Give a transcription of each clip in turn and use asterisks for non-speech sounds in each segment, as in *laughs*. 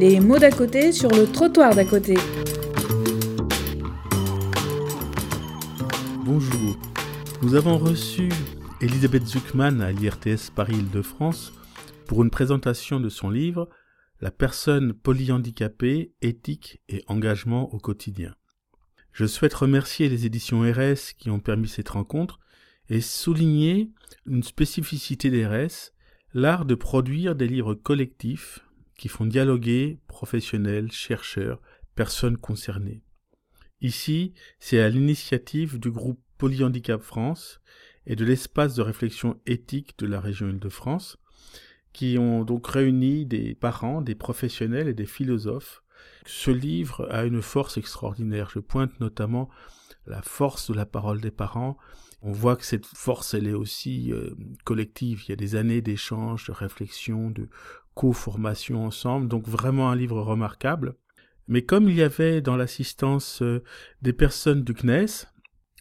Les mots d'à côté sur le trottoir d'à côté. Bonjour. Nous avons reçu Elisabeth Zuckman à l'IRTS Paris-Île-de-France pour une présentation de son livre La personne polyhandicapée, éthique et engagement au quotidien. Je souhaite remercier les éditions RS qui ont permis cette rencontre et souligner une spécificité des RS, l'art de produire des livres collectifs qui font dialoguer professionnels, chercheurs, personnes concernées. Ici, c'est à l'initiative du groupe Polyhandicap France et de l'espace de réflexion éthique de la région Île-de-France, qui ont donc réuni des parents, des professionnels et des philosophes. Ce livre a une force extraordinaire. Je pointe notamment la force de la parole des parents. On voit que cette force, elle est aussi euh, collective. Il y a des années d'échanges, de réflexion, de co-formation ensemble. Donc vraiment un livre remarquable. Mais comme il y avait dans l'assistance euh, des personnes du CNES,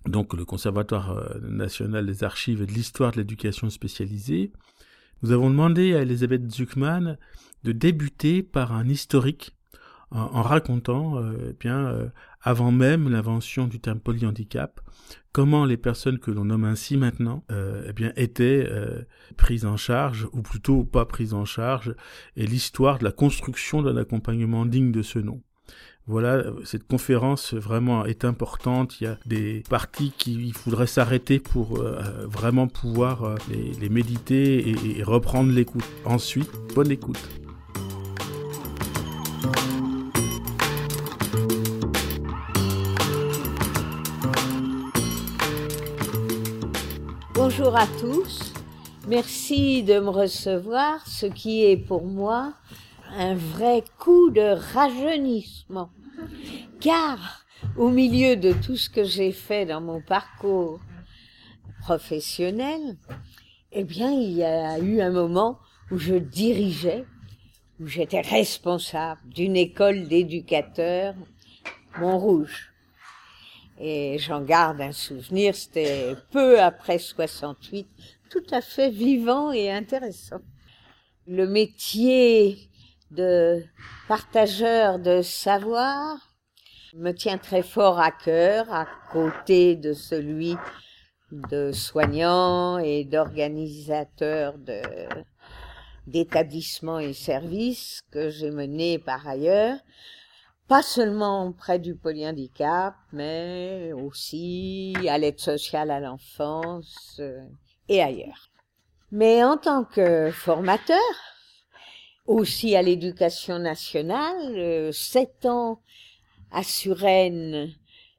donc le Conservatoire euh, national des archives et de l'histoire de l'éducation spécialisée, nous avons demandé à Elisabeth Zuckman de débuter par un historique en, racontant, euh, eh bien, avant même l'invention du terme polyhandicap, comment les personnes que l'on nomme ainsi maintenant, eh bien, étaient prises en charge, ou plutôt pas prises en charge, et l'histoire de la construction d'un accompagnement digne de ce nom. Voilà, cette conférence vraiment est importante. Il y a des parties qu'il faudrait s'arrêter pour euh, vraiment pouvoir euh, les, méditer et, et reprendre l'écoute. Ensuite, bonne écoute. Bonjour à tous. Merci de me recevoir, ce qui est pour moi un vrai coup de rajeunissement. Car au milieu de tout ce que j'ai fait dans mon parcours professionnel, eh bien, il y a eu un moment où je dirigeais, où j'étais responsable d'une école d'éducateurs Montrouge. Et j'en garde un souvenir, c'était peu après 68, tout à fait vivant et intéressant. Le métier de partageur de savoir me tient très fort à cœur, à côté de celui de soignant et d'organisateur de d'établissements et services que j'ai mené par ailleurs, pas seulement près du polyhandicap, mais aussi à l'aide sociale à l'enfance euh, et ailleurs. Mais en tant que formateur, aussi à l'éducation nationale, euh, sept ans à Suresnes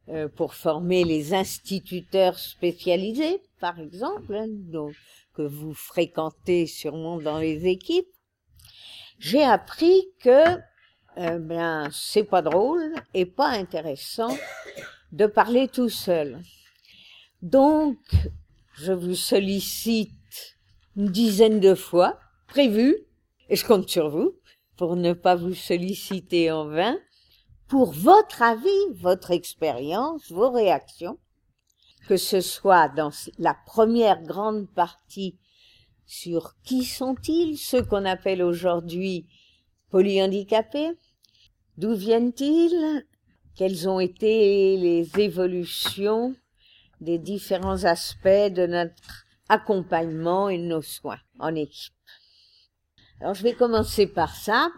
euh, pour former les instituteurs spécialisés, par exemple, hein, donc, que vous fréquentez sûrement dans les équipes. J'ai appris que euh, ben c'est pas drôle et pas intéressant de parler tout seul. Donc, je vous sollicite une dizaine de fois, prévu, et je compte sur vous pour ne pas vous solliciter en vain, pour votre avis, votre expérience, vos réactions, que ce soit dans la première grande partie sur qui sont-ils, ceux qu'on appelle aujourd'hui polyhandicapés, d'où viennent-ils, quelles ont été les évolutions des différents aspects de notre accompagnement et de nos soins en équipe? Alors je vais commencer par ça.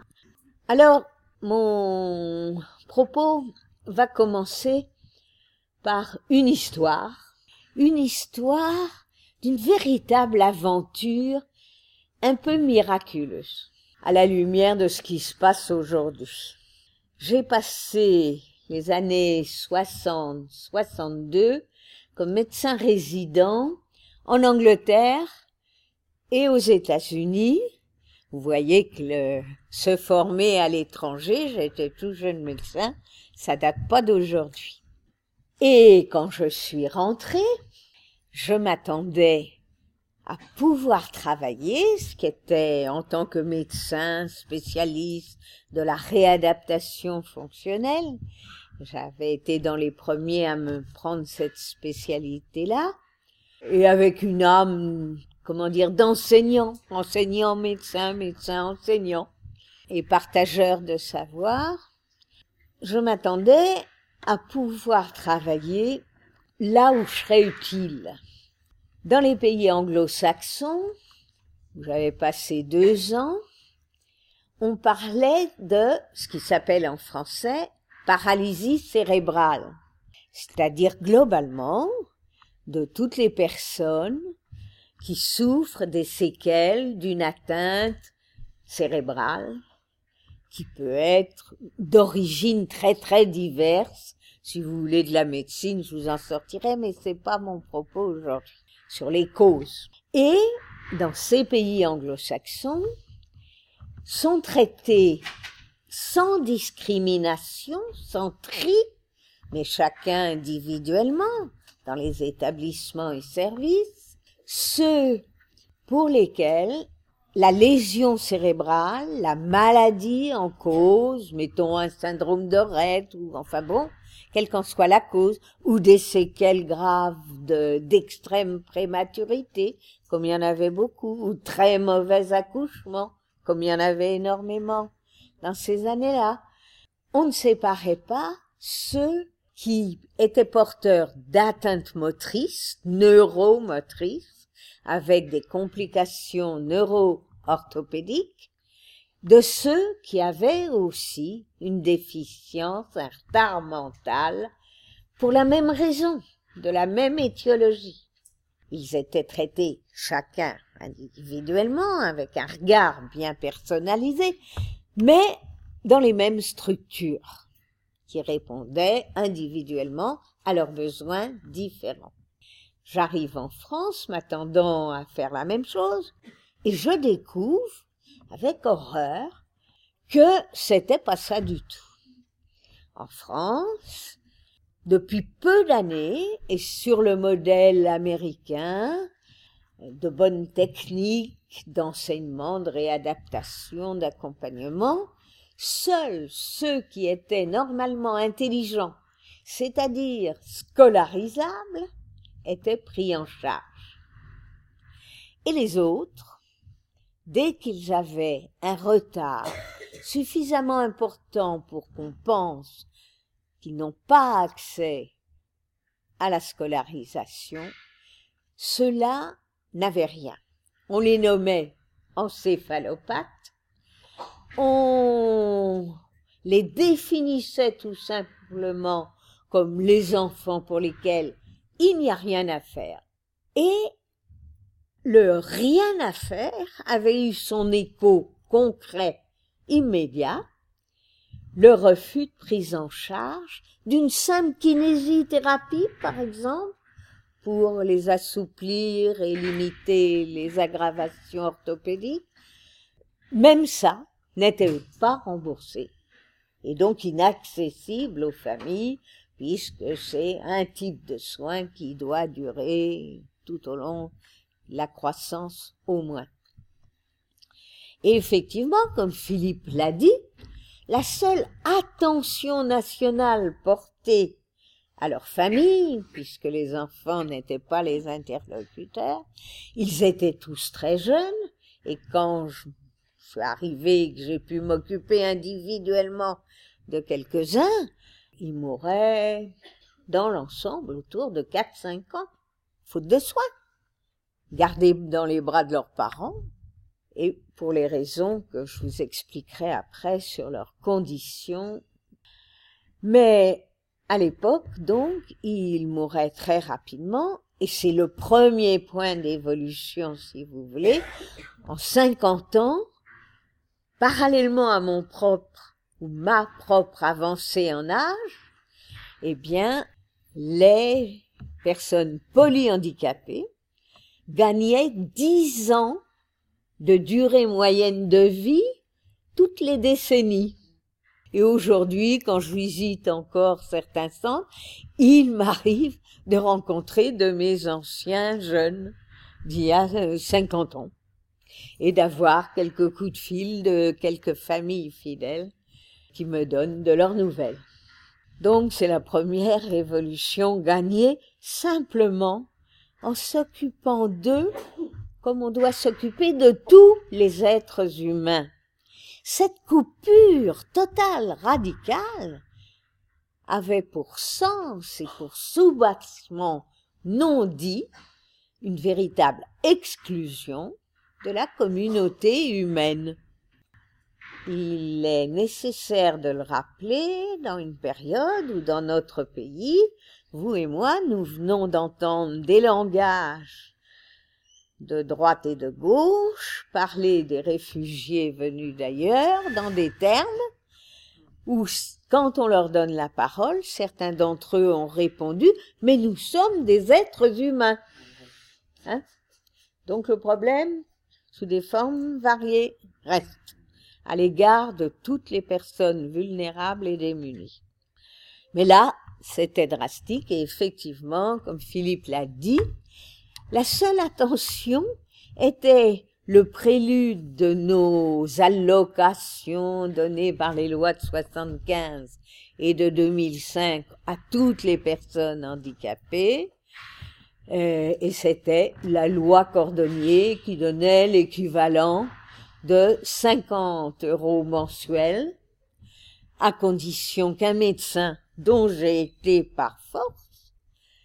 Alors mon propos va commencer par une histoire, une histoire d'une véritable aventure un peu miraculeuse à la lumière de ce qui se passe aujourd'hui. J'ai passé les années 60-62 comme médecin résident en Angleterre et aux États-Unis vous voyez que le, se former à l'étranger, j'étais tout jeune médecin, ça date pas d'aujourd'hui. Et quand je suis rentrée, je m'attendais à pouvoir travailler, ce qui était en tant que médecin spécialiste de la réadaptation fonctionnelle. J'avais été dans les premiers à me prendre cette spécialité-là, et avec une âme comment dire, d'enseignants, enseignants, médecins, médecins, enseignants. et partageur de savoir, je m'attendais à pouvoir travailler là où je serais utile. Dans les pays anglo-saxons, où j'avais passé deux ans, on parlait de ce qui s'appelle en français paralysie cérébrale, c'est-à-dire globalement de toutes les personnes qui souffrent des séquelles d'une atteinte cérébrale qui peut être d'origine très très diverse. Si vous voulez de la médecine, je vous en sortirai, mais c'est pas mon propos aujourd'hui sur les causes. Et dans ces pays anglo-saxons, sont traités sans discrimination, sans tri, mais chacun individuellement, dans les établissements et services, ceux pour lesquels la lésion cérébrale, la maladie en cause, mettons un syndrome de ou enfin bon, quelle qu'en soit la cause, ou des séquelles graves d'extrême prématurité, comme il y en avait beaucoup, ou très mauvais accouchement, comme il y en avait énormément dans ces années-là. On ne séparait pas ceux qui étaient porteurs d'atteintes motrices, neuromotrices, avec des complications neuro-orthopédiques, de ceux qui avaient aussi une déficience, un retard mental, pour la même raison, de la même étiologie. Ils étaient traités chacun individuellement, avec un regard bien personnalisé, mais dans les mêmes structures, qui répondaient individuellement à leurs besoins différents. J'arrive en France m'attendant à faire la même chose, et je découvre avec horreur que c'était pas ça du tout. En France, depuis peu d'années, et sur le modèle américain, de bonnes techniques d'enseignement, de réadaptation, d'accompagnement, seuls ceux qui étaient normalement intelligents, c'est-à-dire scolarisables, étaient pris en charge. Et les autres, dès qu'ils avaient un retard suffisamment important pour qu'on pense qu'ils n'ont pas accès à la scolarisation, ceux-là n'avaient rien. On les nommait encéphalopathes, on les définissait tout simplement comme les enfants pour lesquels il n'y a rien à faire. Et le rien à faire avait eu son écho concret immédiat, le refus de prise en charge d'une simple kinésithérapie, par exemple, pour les assouplir et limiter les aggravations orthopédiques, même ça n'était pas remboursé. Et donc inaccessible aux familles puisque c'est un type de soin qui doit durer tout au long la croissance au moins. Et effectivement, comme Philippe l'a dit, la seule attention nationale portée à leur famille, puisque les enfants n'étaient pas les interlocuteurs, ils étaient tous très jeunes, et quand je suis arrivé que j'ai pu m'occuper individuellement de quelques-uns, ils mouraient dans l'ensemble autour de 4-5 ans, faute de soins gardés dans les bras de leurs parents, et pour les raisons que je vous expliquerai après sur leurs conditions. Mais à l'époque, donc, ils mouraient très rapidement, et c'est le premier point d'évolution, si vous voulez. En 50 ans, parallèlement à mon propre ou ma propre avancée en âge, eh bien, les personnes polyhandicapées gagnait dix ans de durée moyenne de vie toutes les décennies. Et aujourd'hui, quand je visite encore certains centres, il m'arrive de rencontrer de mes anciens jeunes d'il y a 50 ans et d'avoir quelques coups de fil de quelques familles fidèles qui me donnent de leurs nouvelles. Donc c'est la première révolution gagnée simplement en s'occupant d'eux comme on doit s'occuper de tous les êtres humains. Cette coupure totale, radicale, avait pour sens et pour sous-bassement non dit une véritable exclusion de la communauté humaine. Il est nécessaire de le rappeler dans une période où dans notre pays, vous et moi, nous venons d'entendre des langages de droite et de gauche parler des réfugiés venus d'ailleurs dans des termes où quand on leur donne la parole, certains d'entre eux ont répondu, mais nous sommes des êtres humains. Hein? Donc le problème, sous des formes variées, reste à l'égard de toutes les personnes vulnérables et démunies. Mais là, c'était drastique et effectivement, comme Philippe l'a dit, la seule attention était le prélude de nos allocations données par les lois de 75 et de 2005 à toutes les personnes handicapées. Euh, et c'était la loi Cordonnier qui donnait l'équivalent de 50 euros mensuels à condition qu'un médecin dont j'ai été par force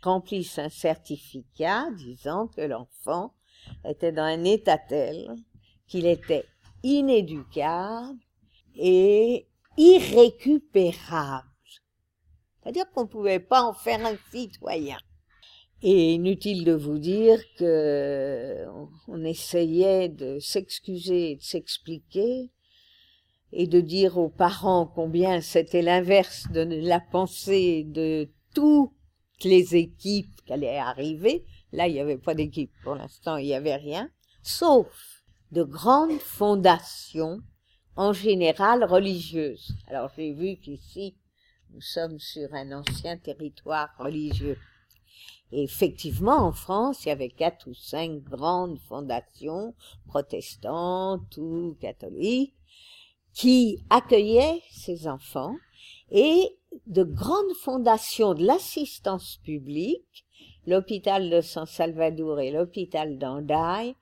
remplisse un certificat disant que l'enfant était dans un état tel qu'il était inéducable et irrécupérable. C'est-à-dire qu'on ne pouvait pas en faire un citoyen. Et inutile de vous dire que on essayait de s'excuser et de s'expliquer et de dire aux parents combien c'était l'inverse de la pensée de toutes les équipes qui allaient arriver, Là, il n'y avait pas d'équipe. Pour l'instant, il n'y avait rien, sauf de grandes fondations, en général religieuses. Alors, j'ai vu qu'ici, nous sommes sur un ancien territoire religieux. Et effectivement, en France, il y avait quatre ou cinq grandes fondations, protestantes ou catholiques, qui accueillaient ces enfants et de grandes fondations de l'assistance publique l'hôpital de San Salvador et l'hôpital d'Andaille,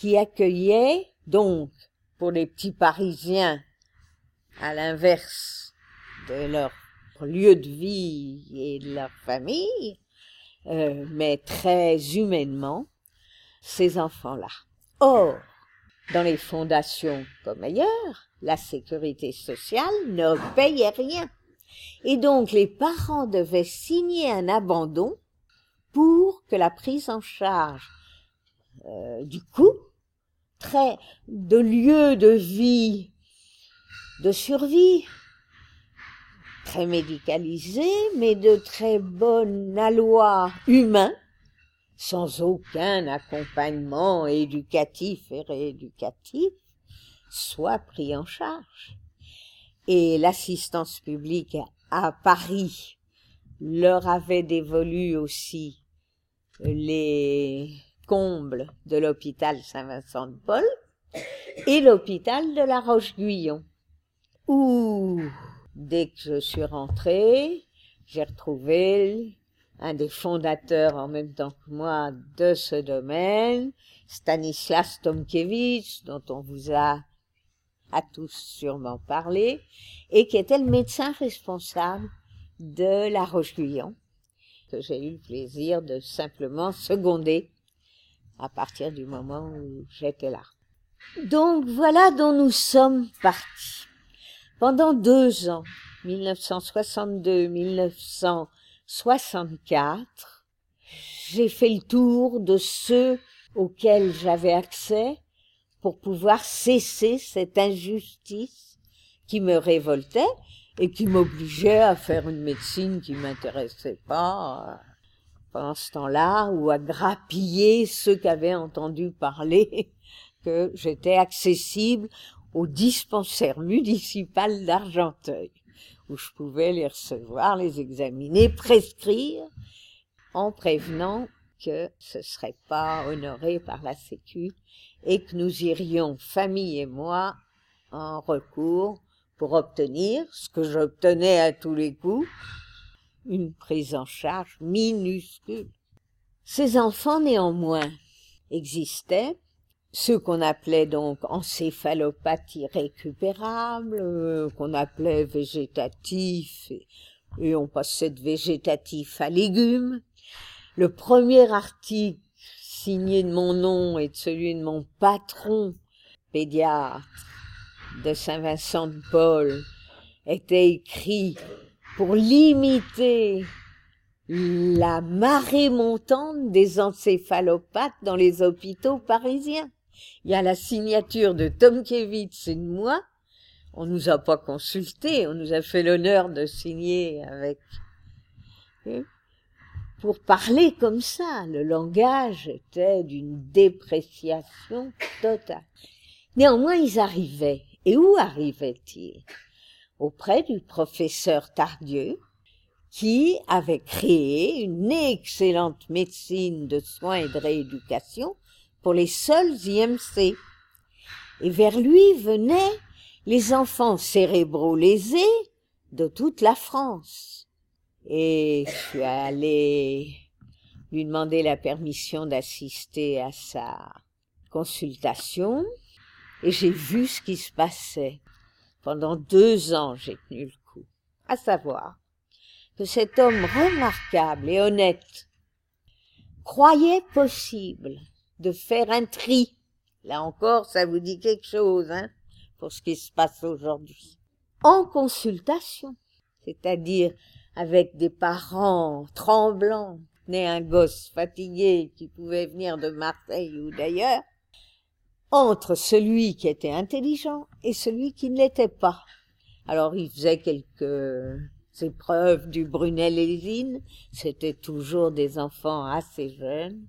qui accueillaient donc pour les petits Parisiens, à l'inverse de leur lieu de vie et de leur famille, euh, mais très humainement, ces enfants-là. Or, dans les fondations comme ailleurs, la sécurité sociale ne payait rien. Et donc les parents devaient signer un abandon pour que la prise en charge euh, du coût très de lieu de vie de survie très médicalisé mais de très bon aloi humain sans aucun accompagnement éducatif et rééducatif soit pris en charge. Et l'assistance publique à Paris leur avait dévolu aussi les combles de l'hôpital Saint-Vincent de Paul et l'hôpital de la Roche-Guyon, où, dès que je suis rentrée, j'ai retrouvé un des fondateurs en même temps que moi de ce domaine, Stanislas Tomkiewicz, dont on vous a à tous sûrement parlé, et qui était le médecin responsable de la Roche-Guyon que j'ai eu le plaisir de simplement seconder à partir du moment où j'étais là. Donc voilà dont nous sommes partis. Pendant deux ans, 1962-1964, j'ai fait le tour de ceux auxquels j'avais accès pour pouvoir cesser cette injustice qui me révoltait et qui m'obligeait à faire une médecine qui m'intéressait pas euh, pendant ce temps-là ou à grappiller ceux qui avaient entendu parler *laughs* que j'étais accessible au dispensaire municipal d'Argenteuil où je pouvais les recevoir, les examiner, prescrire en prévenant que ce serait pas honoré par la Sécu et que nous irions, famille et moi, en recours pour obtenir ce que j'obtenais à tous les coups, une prise en charge minuscule. Ces enfants, néanmoins, existaient ceux qu'on appelait donc encéphalopathes irrécupérables, euh, qu'on appelait végétatifs, et, et on passait de végétatif à légumes. Le premier article signé de mon nom et de celui de mon patron, pédiatre de Saint-Vincent de Paul, était écrit pour limiter la marée montante des encéphalopathes dans les hôpitaux parisiens. Il y a la signature de Tomkiewicz et de moi. On nous a pas consulté, on nous a fait l'honneur de signer avec pour parler comme ça. Le langage était d'une dépréciation totale. Néanmoins, ils arrivaient. Et où arrivaient-ils? Auprès du professeur Tardieu, qui avait créé une excellente médecine de soins et de rééducation pour les seuls IMC. Et vers lui venaient les enfants cérébraux lésés de toute la France. Et je suis allée lui demander la permission d'assister à sa consultation et j'ai vu ce qui se passait. Pendant deux ans, j'ai tenu le coup. À savoir que cet homme remarquable et honnête croyait possible de faire un tri. Là encore, ça vous dit quelque chose, hein, pour ce qui se passe aujourd'hui. En consultation, c'est-à-dire avec des parents tremblants, né un gosse fatigué qui pouvait venir de Marseille ou d'ailleurs, entre celui qui était intelligent et celui qui ne l'était pas. Alors il faisait quelques épreuves du Brunel-Lésine, c'était toujours des enfants assez jeunes,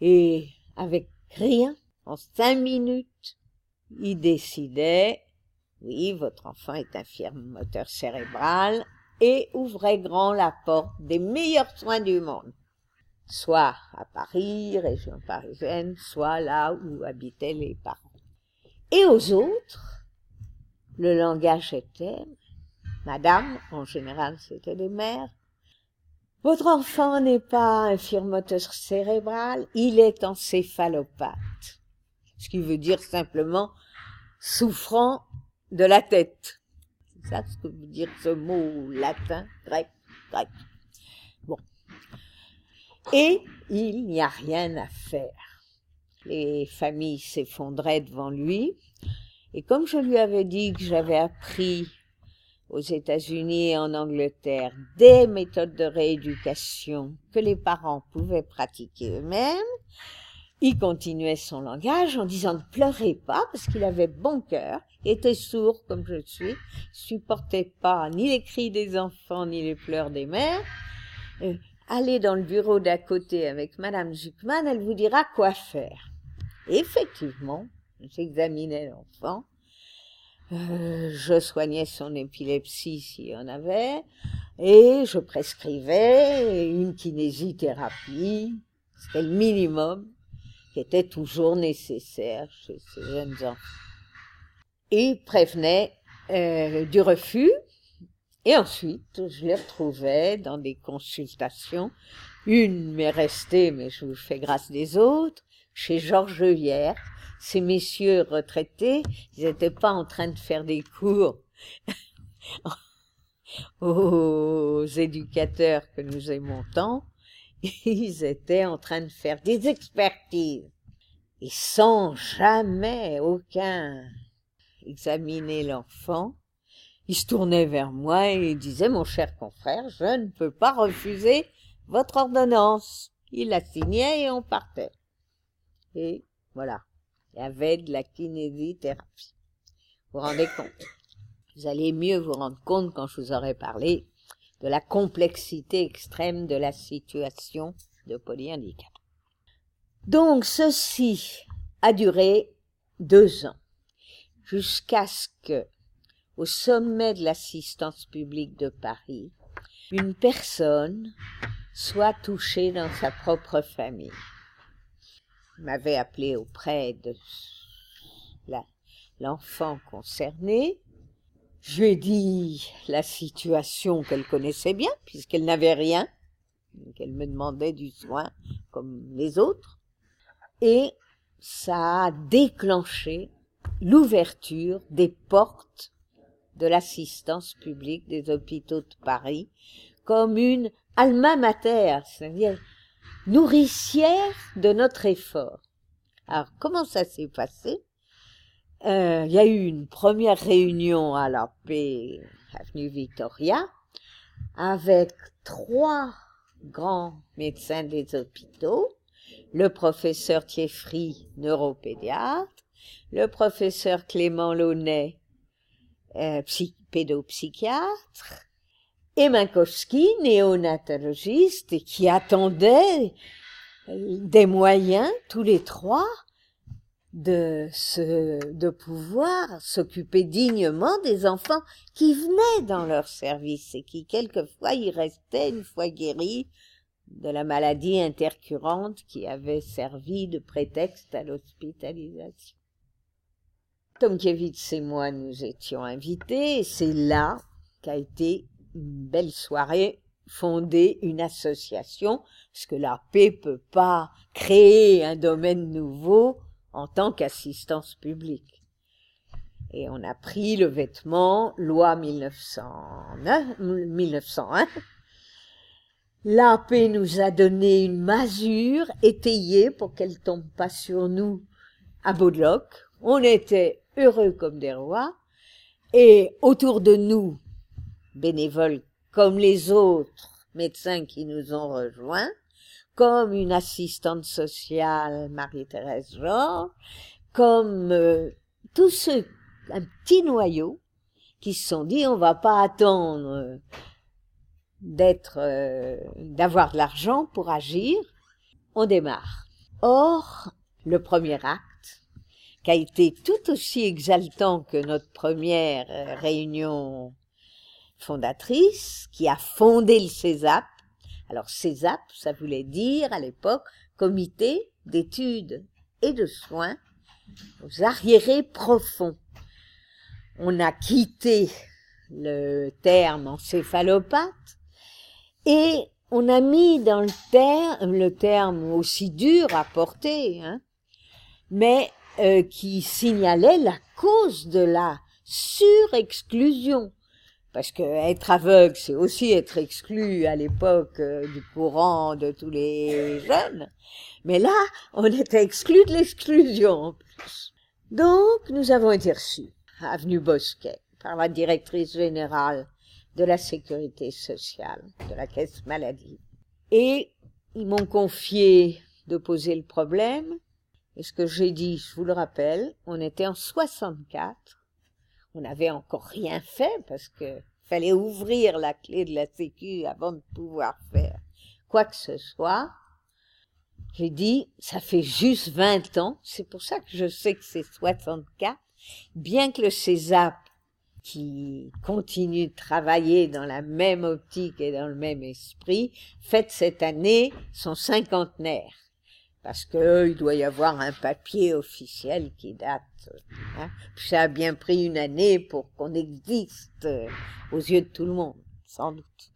et avec rien, en cinq minutes, il décidait, oui, votre enfant est infirme moteur cérébral, et ouvrait grand la porte des meilleurs soins du monde, soit à Paris, région parisienne, soit là où habitaient les parents. Et aux autres, le langage était, Madame, en général c'était des mères, votre enfant n'est pas un moteur cérébral, il est encéphalopathe. Ce qui veut dire simplement souffrant de la tête. C'est ça ce que veut dire ce mot latin, grec, grec. Bon. Et il n'y a rien à faire. Les familles s'effondraient devant lui. Et comme je lui avais dit que j'avais appris aux États-Unis et en Angleterre des méthodes de rééducation que les parents pouvaient pratiquer eux-mêmes, il continuait son langage en disant ne pleurez pas parce qu'il avait bon cœur, était sourd comme je le suis, supportait pas ni les cris des enfants ni les pleurs des mères. Euh, allez dans le bureau d'à côté avec Madame Zuckman, elle vous dira quoi faire. effectivement, j'examinais l'enfant, euh, je soignais son épilepsie s'il y en avait, et je prescrivais une kinésithérapie, c'était le minimum qui était toujours nécessaire chez ces jeunes enfants. Et prévenait euh, du refus. Et ensuite, je les retrouvais dans des consultations. Une m'est restée, mais je vous fais grâce des autres, chez Georges Hier. Ces messieurs retraités, ils n'étaient pas en train de faire des cours *laughs* aux éducateurs que nous aimons tant, ils étaient en train de faire des expertises et sans jamais aucun examiner l'enfant, ils se tournaient vers moi et disaient, mon cher confrère, je ne peux pas refuser votre ordonnance. Il la signait et on partait. Et voilà, il avait de la kinésithérapie. Vous vous rendez compte? Vous allez mieux vous rendre compte quand je vous aurai parlé de la complexité extrême de la situation de polyhandicap. Donc ceci a duré deux ans, jusqu'à ce que, au sommet de l'assistance publique de Paris, une personne soit touchée dans sa propre famille. M'avait appelé auprès de l'enfant concerné, je lui ai dit la situation qu'elle connaissait bien, puisqu'elle n'avait rien, qu'elle me demandait du soin comme les autres. Et ça a déclenché l'ouverture des portes de l'assistance publique des hôpitaux de Paris comme une alma mater, c'est-à-dire nourricière de notre effort. Alors, comment ça s'est passé? Euh, Il y a eu une première réunion à la paix, avenue Victoria, avec trois grands médecins des hôpitaux, le professeur Thieffry, neuropédiatre, le professeur Clément Launay, euh, pédopsychiatre, et Minkowski, néonatologiste, qui attendait des moyens, tous les trois, de se, de pouvoir s'occuper dignement des enfants qui venaient dans leur service et qui quelquefois y restaient une fois guéris de la maladie intercurrente qui avait servi de prétexte à l'hospitalisation. Tomkiewicz et moi nous étions invités et c'est là qu'a été belle soirée fonder une association, parce que la paix peut pas créer un domaine nouveau en tant qu'assistance publique. Et on a pris le vêtement, loi 1909, 1901. L'AP nous a donné une masure étayée pour qu'elle tombe pas sur nous à Baudeloc. On était heureux comme des rois. Et autour de nous, bénévoles comme les autres médecins qui nous ont rejoints, comme une assistante sociale, Marie-Thérèse Georges, comme euh, tous ceux, un petit noyau, qui se sont dit on va pas attendre euh, d'être, euh, d'avoir de l'argent pour agir, on démarre. Or, le premier acte, qui a été tout aussi exaltant que notre première réunion fondatrice, qui a fondé le CESAP. Alors CESAP, ça voulait dire à l'époque Comité d'études et de soins aux arriérés profonds. On a quitté le terme encéphalopathe et on a mis dans le terme, le terme aussi dur à porter, hein, mais euh, qui signalait la cause de la surexclusion parce que être aveugle, c'est aussi être exclu à l'époque euh, du courant de tous les jeunes. Mais là, on était exclu de l'exclusion en plus. Donc, nous avons été reçus, avenue Bosquet, par la directrice générale de la sécurité sociale, de la caisse maladie. Et ils m'ont confié de poser le problème. Et ce que j'ai dit, je vous le rappelle, on était en 64 on n'avait encore rien fait parce que fallait ouvrir la clé de la sécu avant de pouvoir faire quoi que ce soit. J'ai dit, ça fait juste 20 ans, c'est pour ça que je sais que c'est 64, bien que le CESAP, qui continue de travailler dans la même optique et dans le même esprit, fête cette année son cinquantenaire parce que il doit y avoir un papier officiel qui date. Hein. Ça a bien pris une année pour qu'on existe euh, aux yeux de tout le monde, sans doute.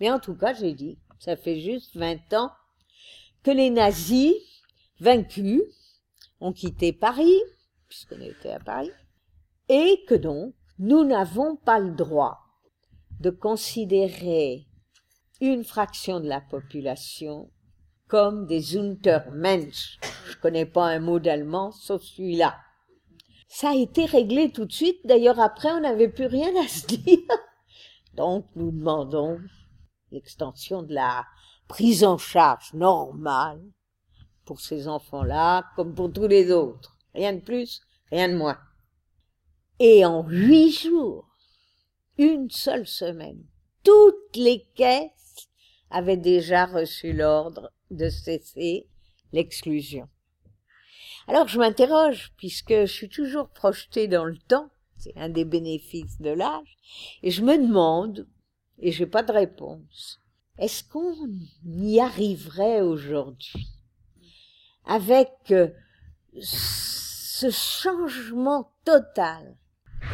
Mais en tout cas, j'ai dit, ça fait juste 20 ans que les nazis, vaincus, ont quitté Paris, puisqu'on était à Paris, et que donc, nous n'avons pas le droit de considérer une fraction de la population comme des Untermensch. Je connais pas un mot d'allemand sauf celui-là. Ça a été réglé tout de suite. D'ailleurs, après, on n'avait plus rien à se dire. Donc, nous demandons l'extension de la prise en charge normale pour ces enfants-là, comme pour tous les autres. Rien de plus, rien de moins. Et en huit jours, une seule semaine, toutes les caisses avaient déjà reçu l'ordre de cesser l'exclusion. Alors je m'interroge, puisque je suis toujours projetée dans le temps, c'est un des bénéfices de l'âge, et je me demande, et j'ai pas de réponse, est-ce qu'on y arriverait aujourd'hui avec euh, ce changement total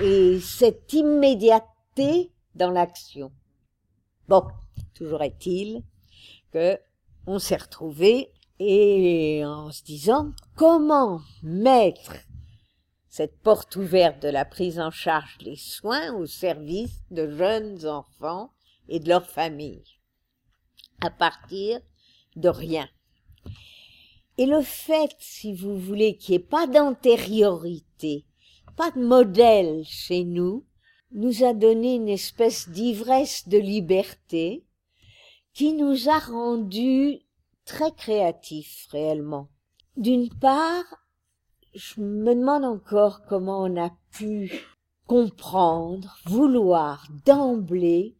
et cette immédiateté dans l'action? Bon, toujours est-il que on s'est retrouvés et en se disant comment mettre cette porte ouverte de la prise en charge des soins au service de jeunes enfants et de leurs familles, à partir de rien. Et le fait, si vous voulez, qu'il n'y ait pas d'antériorité, pas de modèle chez nous, nous a donné une espèce d'ivresse de liberté qui nous a rendus très créatifs réellement. D'une part, je me demande encore comment on a pu comprendre, vouloir d'emblée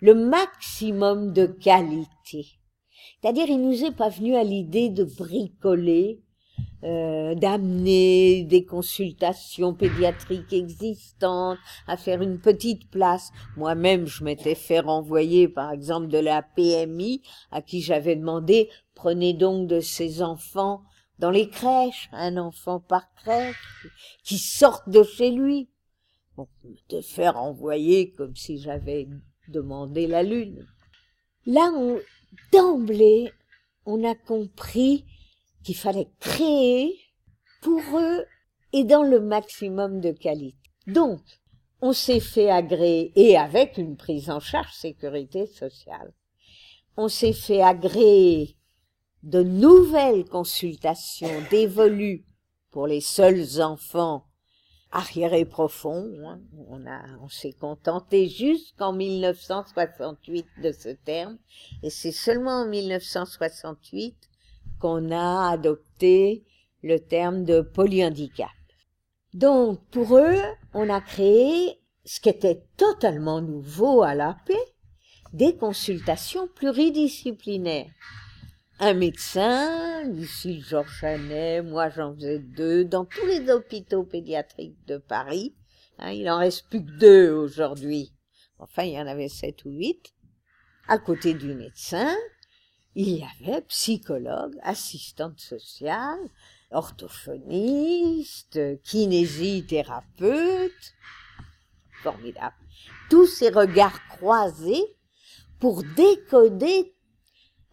le maximum de qualité. C'est-à-dire, il nous est pas venu à l'idée de bricoler, euh, d'amener des consultations pédiatriques existantes, à faire une petite place. Moi-même, je m'étais fait renvoyer, par exemple, de la PMI, à qui j'avais demandé, prenez donc de ces enfants dans les crèches, un enfant par crèche, qui sortent de chez lui. Bon, de faire envoyer comme si j'avais demandé la lune. Là, d'emblée, on a compris qu'il fallait créer pour eux et dans le maximum de qualité. Donc, on s'est fait agréer, et avec une prise en charge sécurité sociale, on s'est fait agréer de nouvelles consultations dévolues pour les seuls enfants arriérés profonds. Hein. On, on s'est contenté jusqu'en 1968 de ce terme, et c'est seulement en 1968 qu'on a adopté le terme de polyhandicap. Donc, pour eux, on a créé ce qui était totalement nouveau à la paix, des consultations pluridisciplinaires un médecin, Lucille Georges moi j'en faisais deux, dans tous les hôpitaux pédiatriques de Paris. Hein, il en reste plus que deux aujourd'hui. Enfin, il y en avait sept ou huit. À côté du médecin, il y avait psychologue, assistante sociale, orthophoniste, kinésithérapeute. Formidable. Tous ces regards croisés pour décoder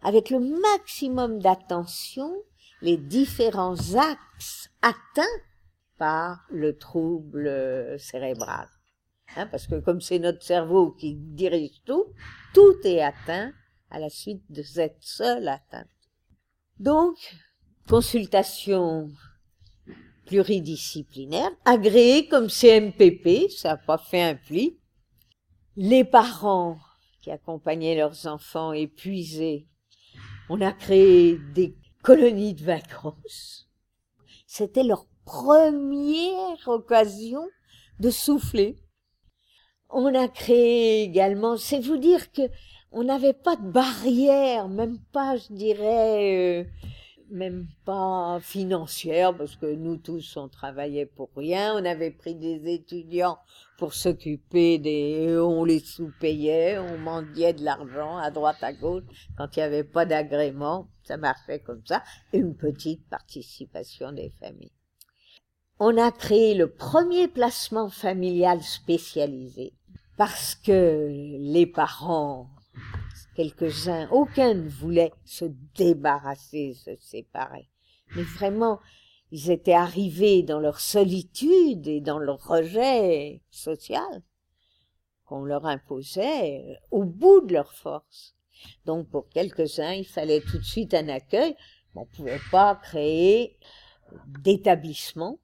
avec le maximum d'attention les différents axes atteints par le trouble cérébral. Hein, parce que comme c'est notre cerveau qui dirige tout, tout est atteint à la suite de cette seule atteinte. Donc, consultation pluridisciplinaire, agréée comme CMPP, ça n'a pas fait un pli. Les parents qui accompagnaient leurs enfants épuisés on a créé des colonies de vacances. C'était leur première occasion de souffler. On a créé également, c'est vous dire que on n'avait pas de barrière, même pas, je dirais, euh, même pas financière, parce que nous tous, on travaillait pour rien. On avait pris des étudiants pour s'occuper des... On les sous-payait, on mendiait de l'argent à droite, à gauche. Quand il n'y avait pas d'agrément, ça marchait comme ça. Une petite participation des familles. On a créé le premier placement familial spécialisé parce que les parents quelques-uns, aucun ne voulait se débarrasser, se séparer. Mais vraiment, ils étaient arrivés dans leur solitude et dans leur rejet social qu'on leur imposait euh, au bout de leur force. Donc pour quelques-uns, il fallait tout de suite un accueil. On ne pouvait pas créer d'établissement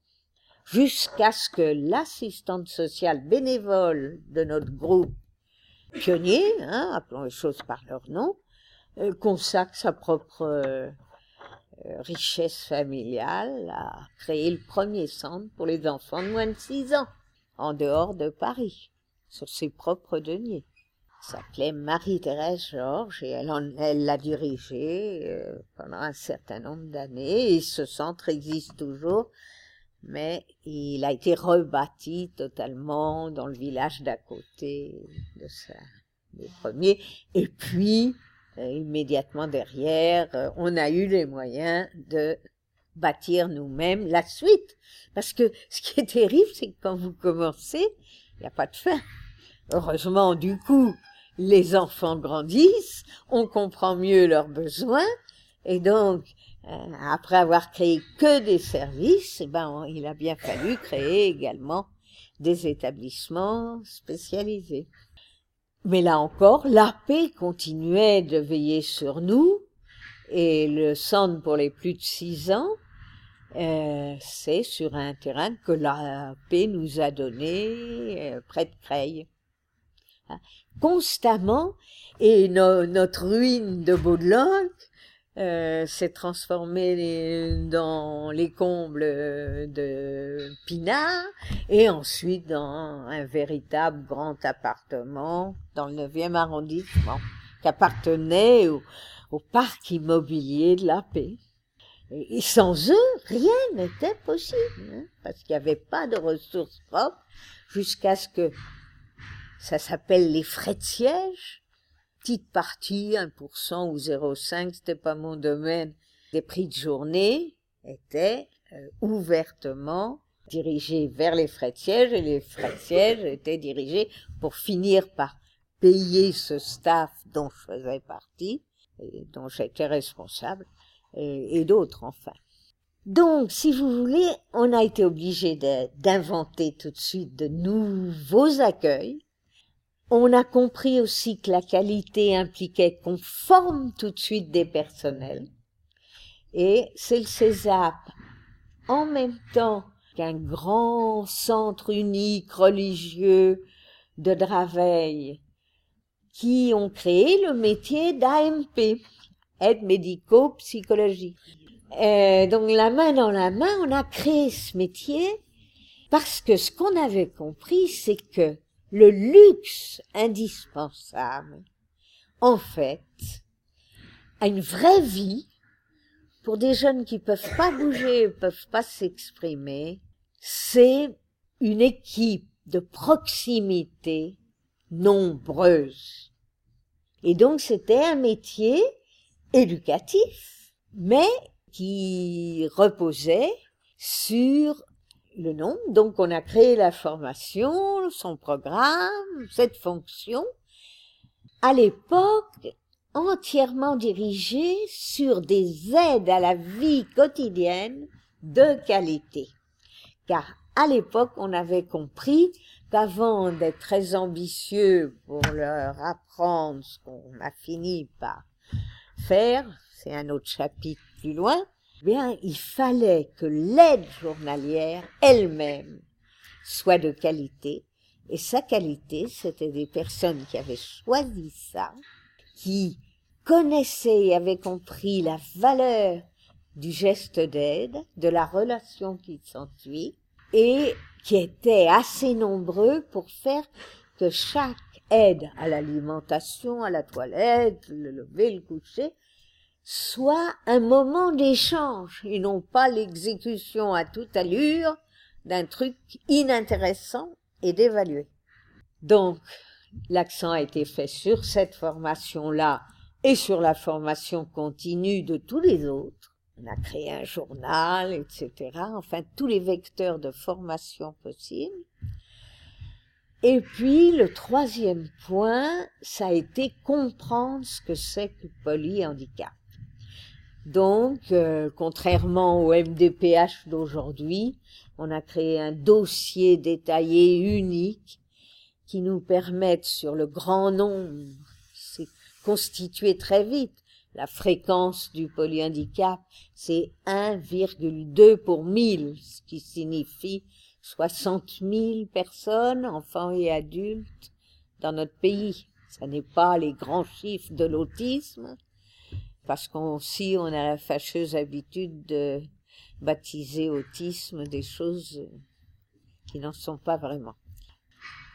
jusqu'à ce que l'assistante sociale bénévole de notre groupe pionnier, hein, appelons les choses par leur nom, euh, consacre sa propre euh, euh, richesse familiale à créer le premier centre pour les enfants de moins de 6 ans, en dehors de Paris, sur ses propres deniers. s'appelait Marie-Thérèse Georges et elle l'a dirigé pendant un certain nombre d'années et ce centre existe toujours mais il a été rebâti totalement dans le village d'à côté de ça, des premiers. Et puis, euh, immédiatement derrière, euh, on a eu les moyens de bâtir nous-mêmes la suite. Parce que ce qui est terrible, c'est que quand vous commencez, il n'y a pas de fin. Heureusement, du coup, les enfants grandissent, on comprend mieux leurs besoins, et donc après avoir créé que des services, eh ben, il a bien fallu créer également des établissements spécialisés. Mais là encore, la paix continuait de veiller sur nous et le centre pour les plus de six ans, euh, c'est sur un terrain que la paix nous a donné euh, près de Creil. Hein. Constamment, et notre ruine de Baudelot euh, s'est transformée dans les combles de Pinard et ensuite dans un véritable grand appartement dans le 9e arrondissement qui appartenait au, parc immobilier de la paix. Et, sans eux, rien n'était possible, hein, parce qu'il n'y avait pas de ressources propres jusqu'à ce que ça s'appelle les frais de siège, petite partie, 1% ou 0,5, c'était pas mon domaine, des prix de journée étaient euh, ouvertement dirigés vers les frais de siège et les frais de siège étaient dirigés pour finir par payer ce staff dont je faisais partie et dont j'étais responsable et, d'autres enfin. Donc, si vous voulez, on a été obligé d'inventer tout de suite de nouveaux accueils. On a compris aussi que la qualité impliquait qu'on forme tout de suite des personnels. Et c'est le CESAP, en même temps qu'un grand centre unique religieux de Draveil, qui ont créé le métier d'AMP, aide médico-psychologie. Euh, donc la main dans la main, on a créé ce métier parce que ce qu'on avait compris, c'est que le luxe indispensable, en fait, a une vraie vie pour des jeunes qui peuvent pas bouger, peuvent pas s'exprimer, c'est une équipe de proximité nombreuse. Et donc c'était un métier éducatif, mais qui reposait sur le nom. Donc on a créé la formation, son programme, cette fonction, à l'époque entièrement dirigée sur des aides à la vie quotidienne de qualité. Car à l'époque, on avait compris qu'avant d'être très ambitieux pour leur apprendre ce qu'on a fini par faire, c'est un autre chapitre plus loin, bien, il fallait que l'aide journalière elle-même soit de qualité. Et sa qualité, c'était des personnes qui avaient choisi ça, qui connaissaient et avaient compris la valeur du geste d'aide, de la relation qui s'ensuit, et qui étaient assez nombreux pour faire que chaque aide à l'alimentation, à la toilette, le lever, le coucher, soit un moment d'échange et non pas l'exécution à toute allure d'un truc inintéressant et d'évaluer. Donc, l'accent a été fait sur cette formation-là et sur la formation continue de tous les autres. On a créé un journal, etc. Enfin, tous les vecteurs de formation possibles. Et puis le troisième point, ça a été comprendre ce que c'est que polyhandicap. Donc, euh, contrairement au MDPH d'aujourd'hui, on a créé un dossier détaillé unique qui nous permette sur le grand nombre, c'est constitué très vite. La fréquence du polyhandicap, c'est 1,2 pour 1000, ce qui signifie 60 000 personnes, enfants et adultes, dans notre pays. Ce n'est pas les grands chiffres de l'autisme, parce qu'on aussi on a la fâcheuse habitude de baptiser autisme des choses qui n'en sont pas vraiment.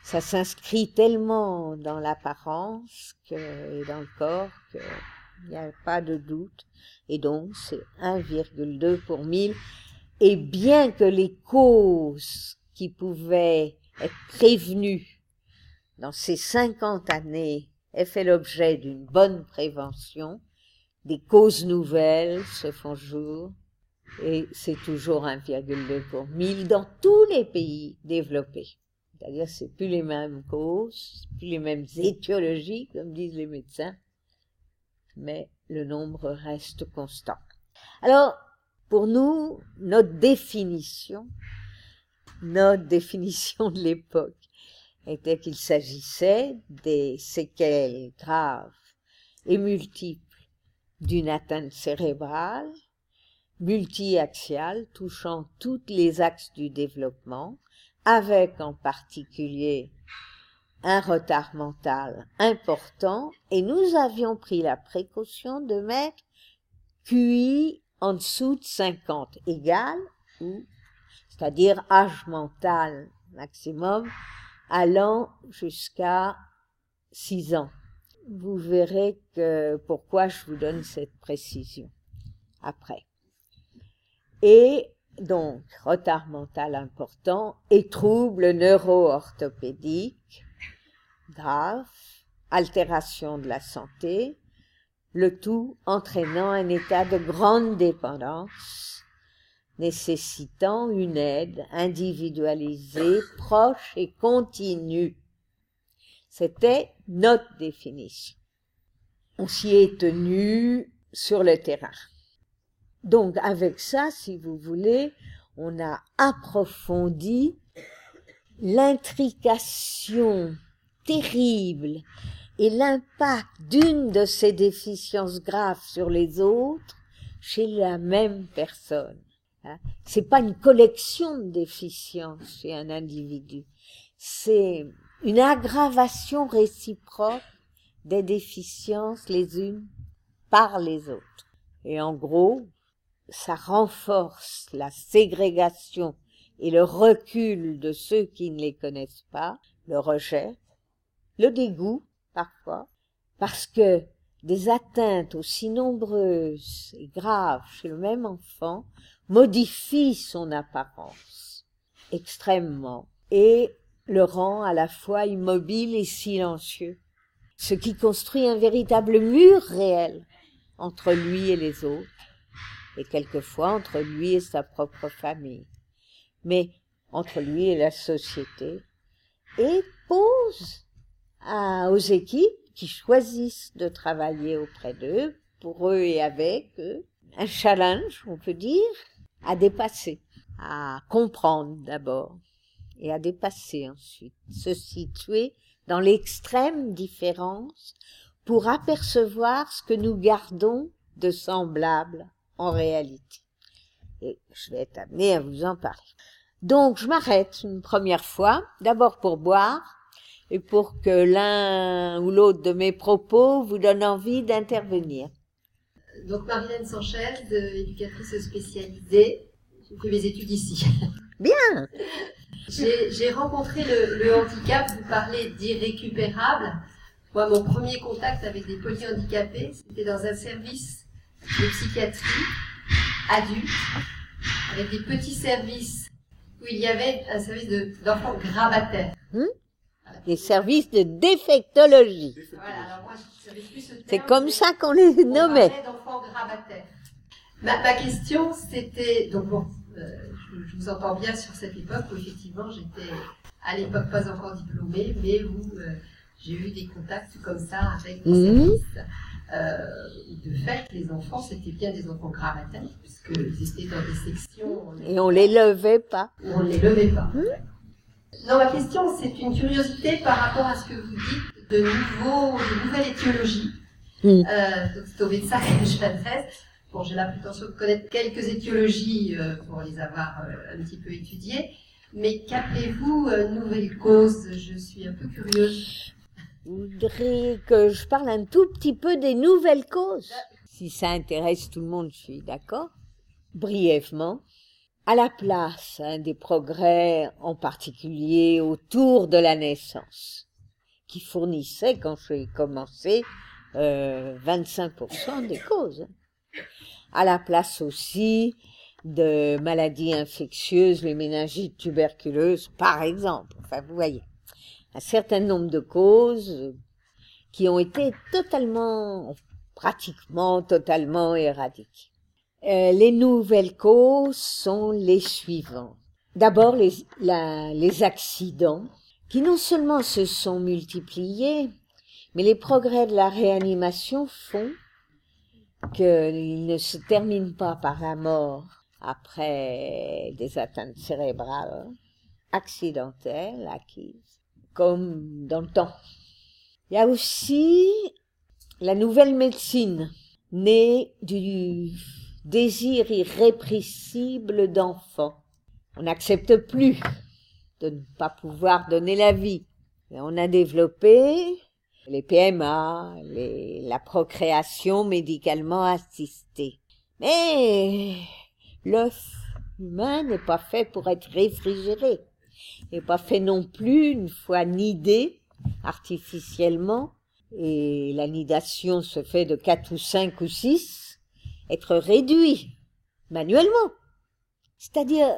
Ça s'inscrit tellement dans l'apparence et dans le corps qu'il n'y a pas de doute. Et donc, c'est 1,2 pour 1000 et bien que les causes qui pouvaient être prévenues dans ces 50 années aient fait l'objet d'une bonne prévention, des causes nouvelles se font jour et c'est toujours 1,2 pour 1000 dans tous les pays développés. C'est-à-dire c'est plus les mêmes causes, plus les mêmes étiologies, comme disent les médecins, mais le nombre reste constant. Alors, pour nous, notre définition, notre définition de l'époque était qu'il s'agissait des séquelles graves et multiples d'une atteinte cérébrale, multi-axiale, touchant tous les axes du développement, avec en particulier un retard mental important, et nous avions pris la précaution de mettre QI en dessous de 50 égal c'est-à-dire âge mental maximum allant jusqu'à 6 ans. Vous verrez que pourquoi je vous donne cette précision après. Et donc, retard mental important et troubles neuro-orthopédiques graves, altération de la santé, le tout entraînant un état de grande dépendance, nécessitant une aide individualisée, proche et continue. C'était notre définition. On s'y est tenu sur le terrain. Donc avec ça, si vous voulez, on a approfondi l'intrication terrible et l'impact d'une de ces déficiences graves sur les autres chez la même personne. Hein. C'est pas une collection de déficiences chez un individu, c'est une aggravation réciproque des déficiences les unes par les autres. Et en gros, ça renforce la ségrégation et le recul de ceux qui ne les connaissent pas, le rejet, le dégoût parfois, parce que des atteintes aussi nombreuses et graves chez le même enfant modifient son apparence extrêmement et le rend à la fois immobile et silencieux, ce qui construit un véritable mur réel entre lui et les autres, et quelquefois entre lui et sa propre famille, mais entre lui et la société, et pose aux équipes qui choisissent de travailler auprès d'eux, pour eux et avec eux, un challenge, on peut dire, à dépasser, à comprendre d'abord et à dépasser ensuite, se situer dans l'extrême différence pour apercevoir ce que nous gardons de semblable en réalité. Et je vais être amenée à vous en parler. Donc je m'arrête une première fois, d'abord pour boire, et pour que l'un ou l'autre de mes propos vous donne envie d'intervenir. Donc Marilène Sanchez, éducatrice spécialisée, j'ai fait mes études ici. Bien *laughs* J'ai rencontré le, le, handicap, vous parlez d'irrécupérable. Moi, mon premier contact avec des polyhandicapés, c'était dans un service de psychiatrie adulte, avec des petits services où il y avait un service d'enfants gravataires. Hmm des services de défectologie. C'est comme ça qu'on les nommait. Ma, ma question, c'était donc bon, euh, je, vous entends bien sur cette époque où effectivement j'étais à l'époque pas encore diplômée, mais où euh, j'ai eu des contacts comme ça avec des mmh. services. Euh, de fait, les enfants, c'était bien des enfants gravataires, puisqu'ils étaient dans des sections. Et on les levait pas. On les levait pas. Mmh. Non, ma question, c'est une curiosité par rapport à ce que vous dites de, nouveaux, de nouvelles étiologies. Mm. Euh, c'est au médecin que je m'adresse. Bon, j'ai la prétention de connaître quelques étiologies euh, pour les avoir euh, un petit peu étudiées. Mais qu'appelez-vous euh, nouvelles causes Je suis un peu curieuse. Vous voudriez que je parle un tout petit peu des nouvelles causes Si ça intéresse tout le monde, je suis d'accord. Brièvement, à la place hein, des progrès en particulier autour de la naissance, qui fournissaient, quand j'ai commencé, euh, 25% des causes. À la place aussi de maladies infectieuses, les méningites tuberculeuses, par exemple. Enfin, vous voyez, un certain nombre de causes qui ont été totalement, pratiquement totalement éradiquées. Euh, les nouvelles causes sont les suivantes. D'abord, les, les accidents, qui non seulement se sont multipliés, mais les progrès de la réanimation font qu'il ne se termine pas par la mort après des atteintes cérébrales accidentelles, acquises, comme dans le temps. Il y a aussi la nouvelle médecine, née du désir irrépressible d'enfant. On n'accepte plus de ne pas pouvoir donner la vie. Et on a développé les PMA, la procréation médicalement assistée. Mais l'œuf humain n'est pas fait pour être réfrigéré. N'est pas fait non plus une fois nidé artificiellement, et la nidation se fait de quatre ou cinq ou six, être réduit manuellement. C'est-à-dire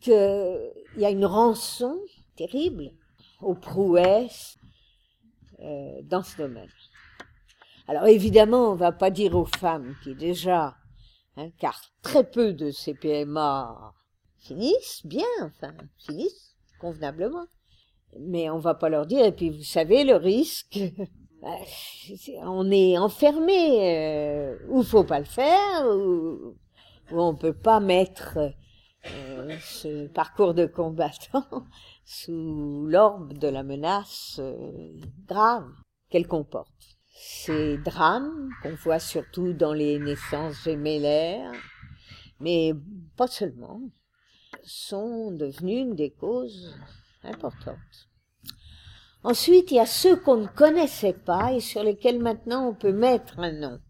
qu'il y a une rançon terrible aux prouesses euh, dans ce domaine. Alors évidemment, on va pas dire aux femmes qui déjà, hein, car très peu de ces PMA finissent bien, enfin finissent convenablement, mais on va pas leur dire. Et puis vous savez le risque, *laughs* on est enfermé, euh, ou faut pas le faire, ou, ou on peut pas mettre euh, ce parcours de combattant *laughs* sous l'orbe de la menace euh, grave qu'elle comporte. Ces drames qu'on voit surtout dans les naissances gémellaires, mais pas seulement, sont devenus une des causes importantes. Ensuite, il y a ceux qu'on ne connaissait pas et sur lesquels maintenant on peut mettre un nom.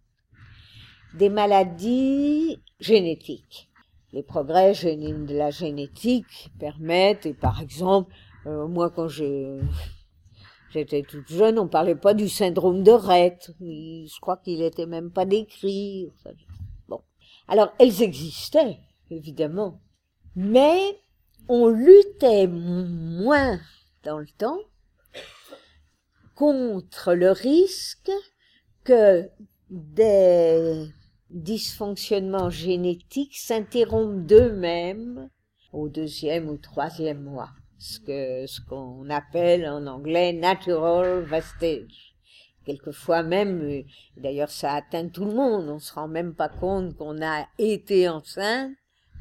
Des maladies génétiques les progrès de la génétique permettent, et par exemple, euh, moi quand j'étais toute jeune, on parlait pas du syndrome de Rett. Je crois qu'il était même pas décrit. Bon. Alors, elles existaient, évidemment. Mais on luttait moins dans le temps contre le risque que des dysfonctionnements génétiques s'interrompent d'eux-mêmes au deuxième ou troisième mois, ce que ce qu'on appelle en anglais natural vestige. Quelquefois même, d'ailleurs ça atteint tout le monde, on se rend même pas compte qu'on a été enceinte,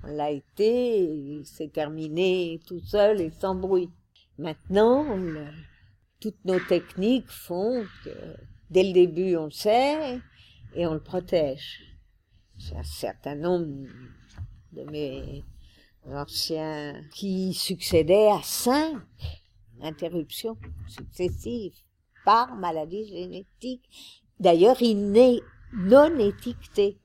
on l'a été, c'est terminé tout seul et sans bruit. Maintenant, toutes nos techniques font que dès le début on le sait et on le protège un certain nombre de mes anciens qui succédaient à cinq interruptions successives par maladie génétique, d'ailleurs innées, non étiquetées.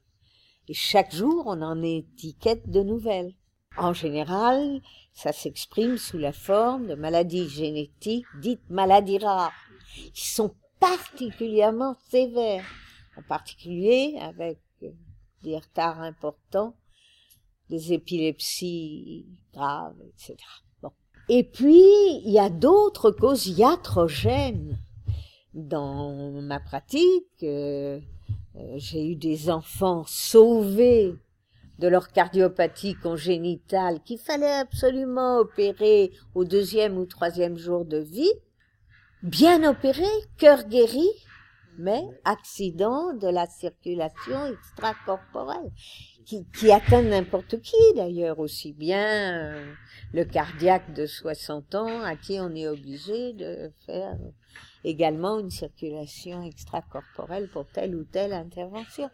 Et chaque jour, on en étiquette de nouvelles. En général, ça s'exprime sous la forme de maladies génétiques dites maladies rares, qui sont particulièrement sévères, en particulier avec des retards importants, des épilepsies graves, etc. Bon. Et puis, il y a d'autres causes iatrogènes. Dans ma pratique, euh, euh, j'ai eu des enfants sauvés de leur cardiopathie congénitale qu'il fallait absolument opérer au deuxième ou troisième jour de vie, bien opérés, cœur guéri, mais accident de la circulation extracorporelle, qui, atteint n'importe qui d'ailleurs, aussi bien euh, le cardiaque de 60 ans à qui on est obligé de faire également une circulation extracorporelle pour telle ou telle intervention.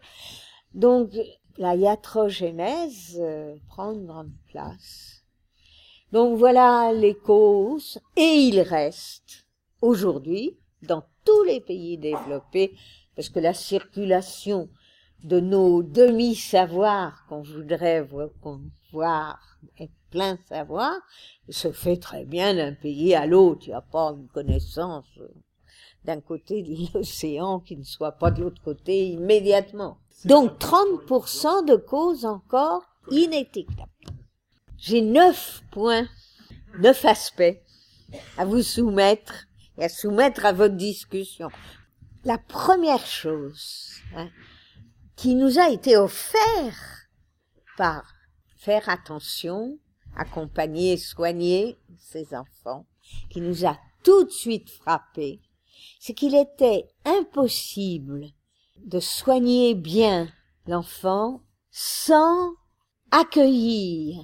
Donc la iatrogénèse euh, prend une grande place. Donc voilà les causes, et il reste aujourd'hui dans tous les pays développés, parce que la circulation de nos demi-savoirs qu'on voudrait voir être plein savoir se fait très bien d'un pays à l'autre. Il n'y a pas une connaissance d'un côté de l'océan qui ne soit pas de l'autre côté immédiatement. Donc 30% de causes encore inétiquetables. J'ai neuf points, neuf aspects à vous soumettre et à soumettre à votre discussion. La première chose hein, qui nous a été offerte par faire attention, accompagner, soigner ces enfants, qui nous a tout de suite frappé, c'est qu'il était impossible de soigner bien l'enfant sans accueillir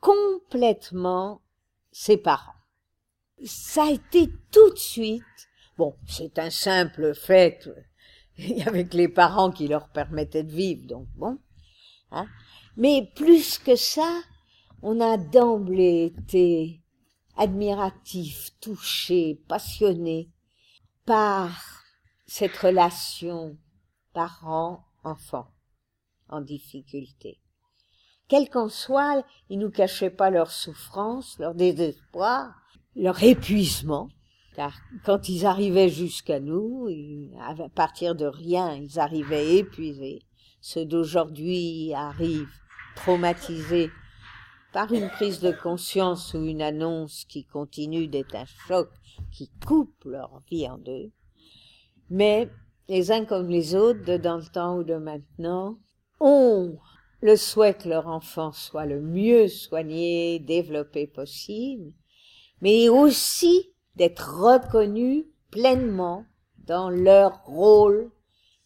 complètement ses parents. Ça a été tout de suite, bon, c'est un simple fait *laughs* avec les parents qui leur permettaient de vivre, donc bon, hein, mais plus que ça, on a d'emblée été admiratif, touché, passionné par cette relation parent-enfant en difficulté. Quel qu'en soit, ils nous cachaient pas leur souffrance, leur désespoir, leur épuisement, car quand ils arrivaient jusqu'à nous, à partir de rien, ils arrivaient épuisés. Ceux d'aujourd'hui arrivent traumatisés par une prise de conscience ou une annonce qui continue d'être un choc qui coupe leur vie en deux. Mais les uns comme les autres, de dans le temps ou de maintenant, ont le souhait que leur enfant soit le mieux soigné, développé possible, mais aussi d'être reconnus pleinement dans leur rôle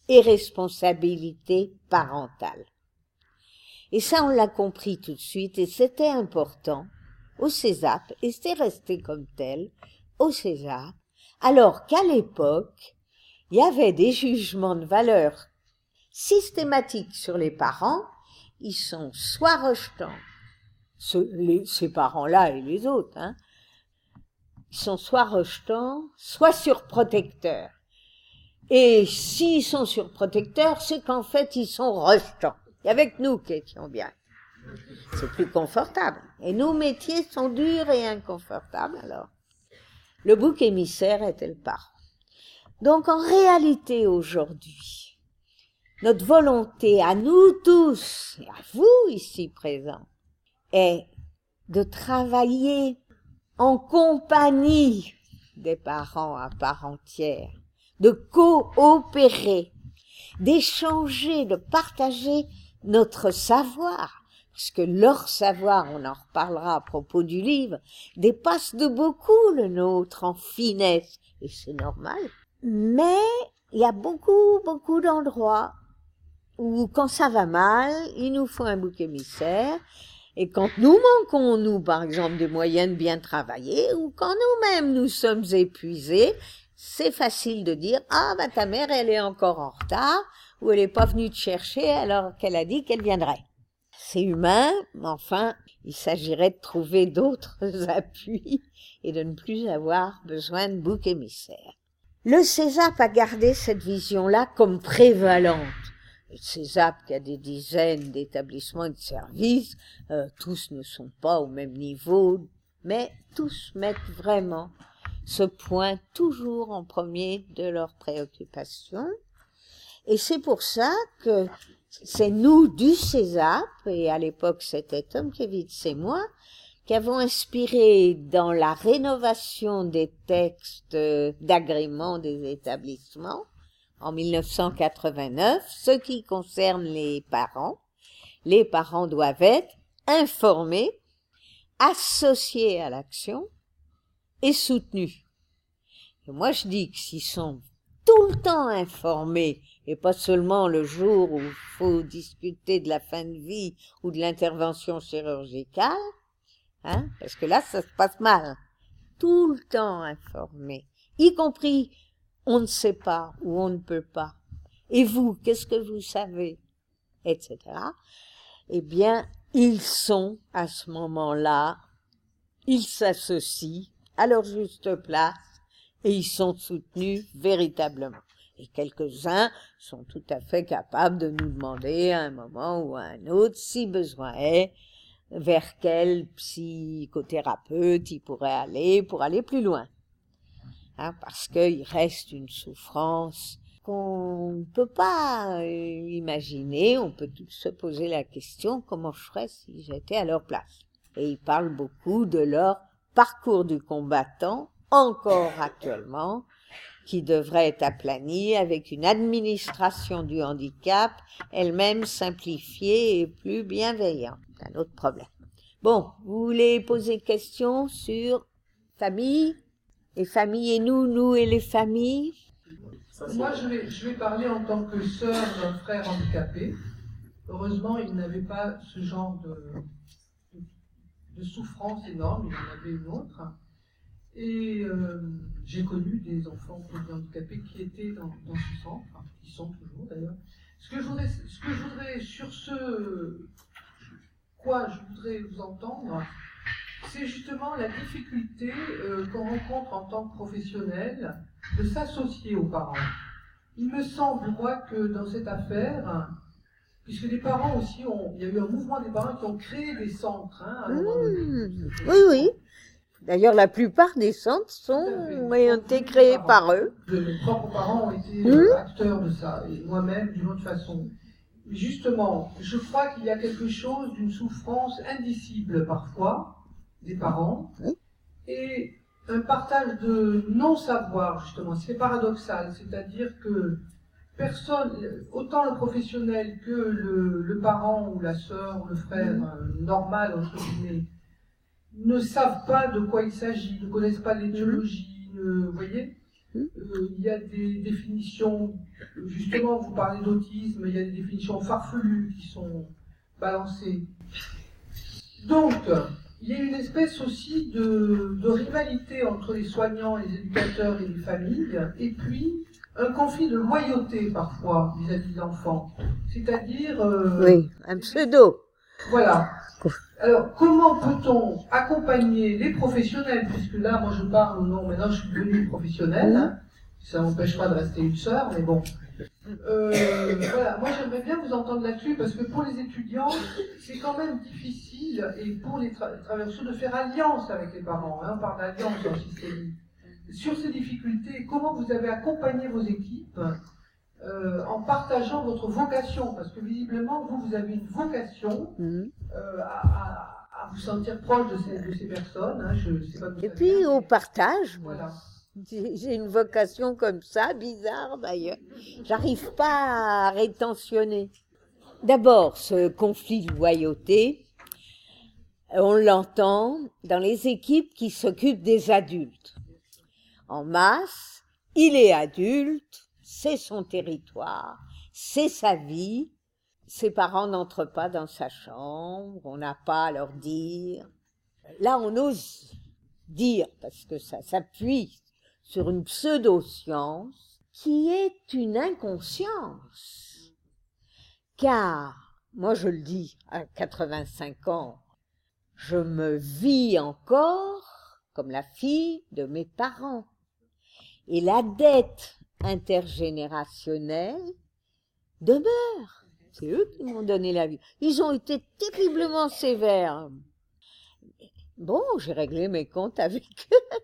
et responsabilité parentale. Et ça, on l'a compris tout de suite, et c'était important au Césap, et c'est resté comme tel au Césap, alors qu'à l'époque, il y avait des jugements de valeur systématiques sur les parents, ils sont soit rejetants, ces parents-là et les autres, hein, sont soit rejetants, soit surprotecteurs. Et s'ils sont surprotecteurs, c'est qu'en fait, ils sont rejetants. Avait que nous qui étions bien. C'est plus confortable. Et nos métiers sont durs et inconfortables, alors. Le bouc émissaire était le parent. Donc, en réalité, aujourd'hui, notre volonté à nous tous, et à vous ici présents, est de travailler en compagnie des parents à part entière, de coopérer, d'échanger, de partager notre savoir, parce que leur savoir, on en reparlera à propos du livre, dépasse de beaucoup le nôtre en finesse, et c'est normal. Mais il y a beaucoup, beaucoup d'endroits où quand ça va mal, il nous faut un bouc émissaire, et quand nous manquons, nous, par exemple, des moyens de bien travailler, ou quand nous-mêmes nous sommes épuisés, c'est facile de dire, ah, bah, ta mère, elle est encore en retard, ou elle n'est pas venue te chercher alors qu'elle a dit qu'elle viendrait. C'est humain, mais enfin, il s'agirait de trouver d'autres *laughs* appuis et de ne plus avoir besoin de bouc émissaire. Le CESAP a gardé cette vision-là comme prévalente. CESAP qui a des dizaines d'établissements et de services, euh, tous ne sont pas au même niveau, mais tous mettent vraiment ce point toujours en premier de leurs préoccupations. Et c'est pour ça que c'est nous du CESAP, et à l'époque c'était Tom Kevitz et moi, qui avons inspiré dans la rénovation des textes d'agrément des établissements en 1989 ce qui concerne les parents. Les parents doivent être informés, associés à l'action et soutenus. Et moi je dis que s'ils sont tout le temps informés et pas seulement le jour où il faut discuter de la fin de vie ou de l'intervention chirurgicale, hein, parce que là, ça se passe mal. Tout le temps informé, y compris on ne sait pas ou on ne peut pas. Et vous, qu'est-ce que vous savez, etc. Eh bien, ils sont à ce moment-là, ils s'associent à leur juste place et ils sont soutenus véritablement. Et quelques-uns sont tout à fait capables de nous demander à un moment ou à un autre, si besoin est, vers quel psychothérapeute ils pourraient aller pour aller plus loin. Hein, parce qu'il reste une souffrance qu'on ne peut pas euh, imaginer, on peut se poser la question comment je ferais si j'étais à leur place? Et ils parlent beaucoup de leur parcours du combattant, encore actuellement, qui devrait être aplanie avec une administration du handicap elle-même simplifiée et plus bienveillante. C'est un autre problème. Bon, vous voulez poser question sur famille, les familles et nous, nous et les familles Moi, je vais, je vais parler en tant que sœur d'un frère handicapé. Heureusement, il n'avait pas ce genre de, de souffrance énorme, il en avait une autre. Et euh, j'ai connu des enfants handicapés qui étaient dans, dans ce centre, qui sont toujours d'ailleurs. Ce que je voudrais, ce que je voudrais sur ce quoi je voudrais vous entendre, c'est justement la difficulté euh, qu'on rencontre en tant que professionnel de s'associer aux parents. Il me semble, moi, que dans cette affaire, puisque les parents aussi ont, il y a eu un mouvement des parents qui ont créé des centres. Hein, mmh. Oui, oui. D'ailleurs, la plupart des centres sont, ont été créés par eux. Mes propres parents ont été mmh. acteurs de ça, et moi-même d'une autre façon. Justement, je crois qu'il y a quelque chose d'une souffrance indicible parfois des parents et un partage de non-savoir, justement. C'est paradoxal, c'est-à-dire que personne, autant le professionnel que le, parent ou la sœur ou le frère mmh. euh, normal, entre guillemets, ne savent pas de quoi il s'agit, ne connaissent pas l'éthiologie, vous voyez mmh. euh, Il y a des définitions, justement, vous parlez d'autisme, il y a des définitions farfelues qui sont balancées. Donc, il y a une espèce aussi de, rivalité entre les soignants, les éducateurs et les familles, et puis un conflit de loyauté parfois vis-à-vis de l'enfant. C'est-à-dire... Euh, oui, un pseudo. Voilà. Alors, comment peut-on accompagner les professionnels, puisque là, moi je parle au nom, maintenant je suis devenue professionnelle, hein, ça m'empêche pas de rester une sœur, mais bon, euh, voilà, moi j'aimerais bien vous entendre là-dessus parce que pour les étudiants, c'est quand même difficile et pour les, tra de faire alliance avec les parents. Hein, on parle d'alliance en systémie. Sur ces difficultés, comment vous avez accompagné vos équipes euh, en partageant votre vocation? Parce que visiblement, vous, vous avez une vocation mmh. euh, à, vous sentir proche de ces, de ces personnes. Hein, je sais pas et puis au partage. Voilà. J'ai une vocation comme ça, bizarre d'ailleurs. J'arrive pas à rétentionner. D'abord, ce conflit de loyauté, on l'entend dans les équipes qui s'occupent des adultes. En masse, il est adulte, c'est son territoire, c'est sa vie. Ses parents n'entrent pas dans sa chambre, on n'a pas à leur dire. Là, on ose dire, parce que ça s'appuie sur une pseudo-science qui est une inconscience. Car, moi je le dis, à 85 ans, je me vis encore comme la fille de mes parents. Et la dette intergénérationnelle demeure. C'est eux qui m'ont donné la vie. Ils ont été terriblement sévères. Bon, j'ai réglé mes comptes avec eux.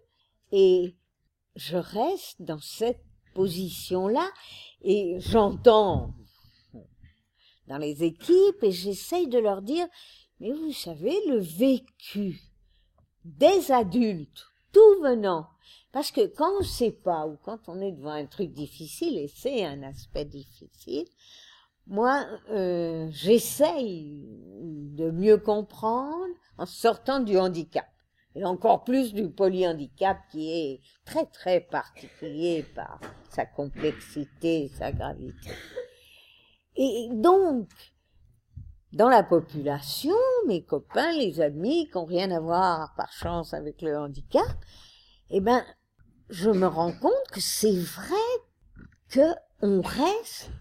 Et je reste dans cette position-là et j'entends dans les équipes et j'essaye de leur dire, mais vous savez, le vécu des adultes, tout venant, parce que quand on ne sait pas ou quand on est devant un truc difficile, et c'est un aspect difficile, moi, euh, j'essaye de mieux comprendre en sortant du handicap et encore plus du polyhandicap qui est très très particulier par sa complexité, sa gravité. Et donc, dans la population, mes copains, les amis qui n'ont rien à voir par chance avec le handicap, eh ben, je me rends compte que c'est vrai que on reste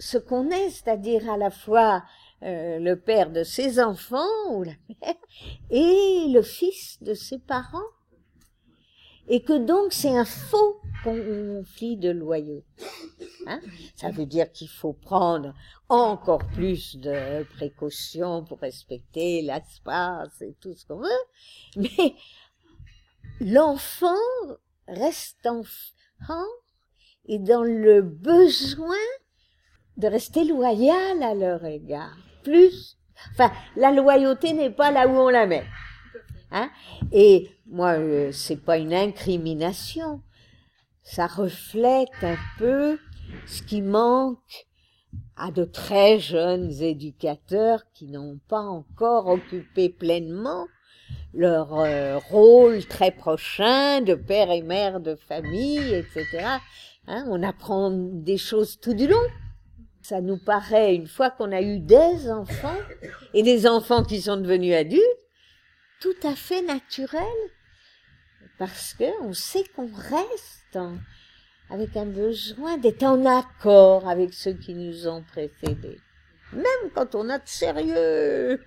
ce qu'on est, c'est-à-dire à la fois euh, le père de ses enfants ou la mère *laughs* et le fils de ses parents. Et que donc c'est un faux conflit de loyauté. Hein Ça veut dire qu'il faut prendre encore plus de précautions pour respecter l'espace et tout ce qu'on veut. Mais l'enfant reste enfant et dans le besoin de rester loyal à leur égard plus. Enfin, la loyauté n'est pas là où on la met. Hein? Et moi, euh, c'est pas une incrimination. Ça reflète un peu ce qui manque à de très jeunes éducateurs qui n'ont pas encore occupé pleinement leur euh, rôle très prochain de père et mère de famille, etc. Hein, on apprend des choses tout du long. Ça nous paraît, une fois qu'on a eu des enfants, et des enfants qui sont devenus adultes, tout à fait naturel, parce qu'on sait qu'on reste avec un besoin d'être en accord avec ceux qui nous ont précédés. Même quand on a de sérieux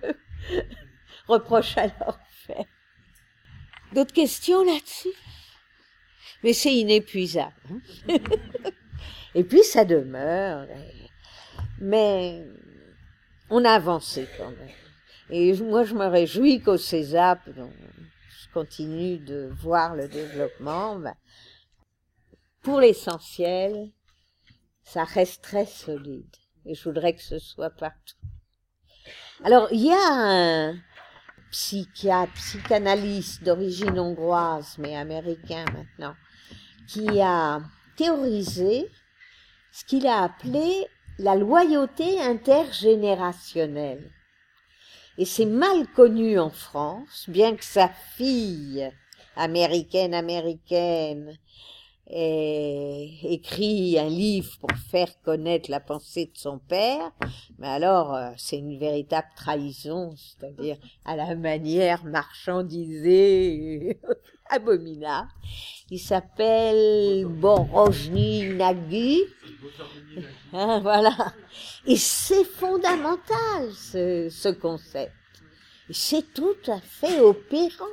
*laughs* reproches à leur faire. D'autres questions là-dessus? Mais c'est inépuisable. Hein. *laughs* Et puis ça demeure. Mais on a avancé quand même. Et moi, je me réjouis qu'au CESAP, je continue de voir le développement. Ben, pour l'essentiel, ça reste très solide. Et je voudrais que ce soit partout. Alors, il y a un psychiatre, psychanalyste d'origine hongroise, mais américain maintenant, qui a théorisé ce qu'il a appelé la loyauté intergénérationnelle. Et c'est mal connu en France, bien que sa fille, américaine américaine, ait écrit un livre pour faire connaître la pensée de son père, mais alors euh, c'est une véritable trahison, c'est-à-dire à la manière marchandisée *laughs* abominable. Il s'appelle Borojny Nagui. Hein, voilà. Et c'est fondamental, ce, ce concept. C'est tout à fait opérant.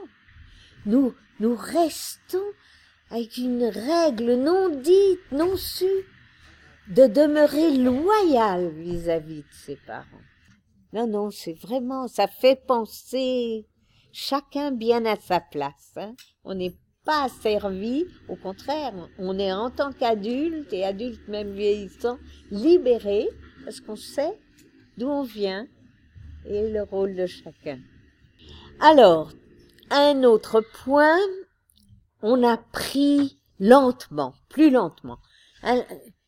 Nous, nous restons avec une règle non dite, non sue, de demeurer loyal vis-à-vis de ses parents. Non, non, c'est vraiment, ça fait penser chacun bien à sa place. Hein. On n'est pas servi, au contraire, on est en tant qu'adulte et adulte même vieillissant, libéré parce qu'on sait d'où on vient et le rôle de chacun. Alors, un autre point, on a pris lentement, plus lentement,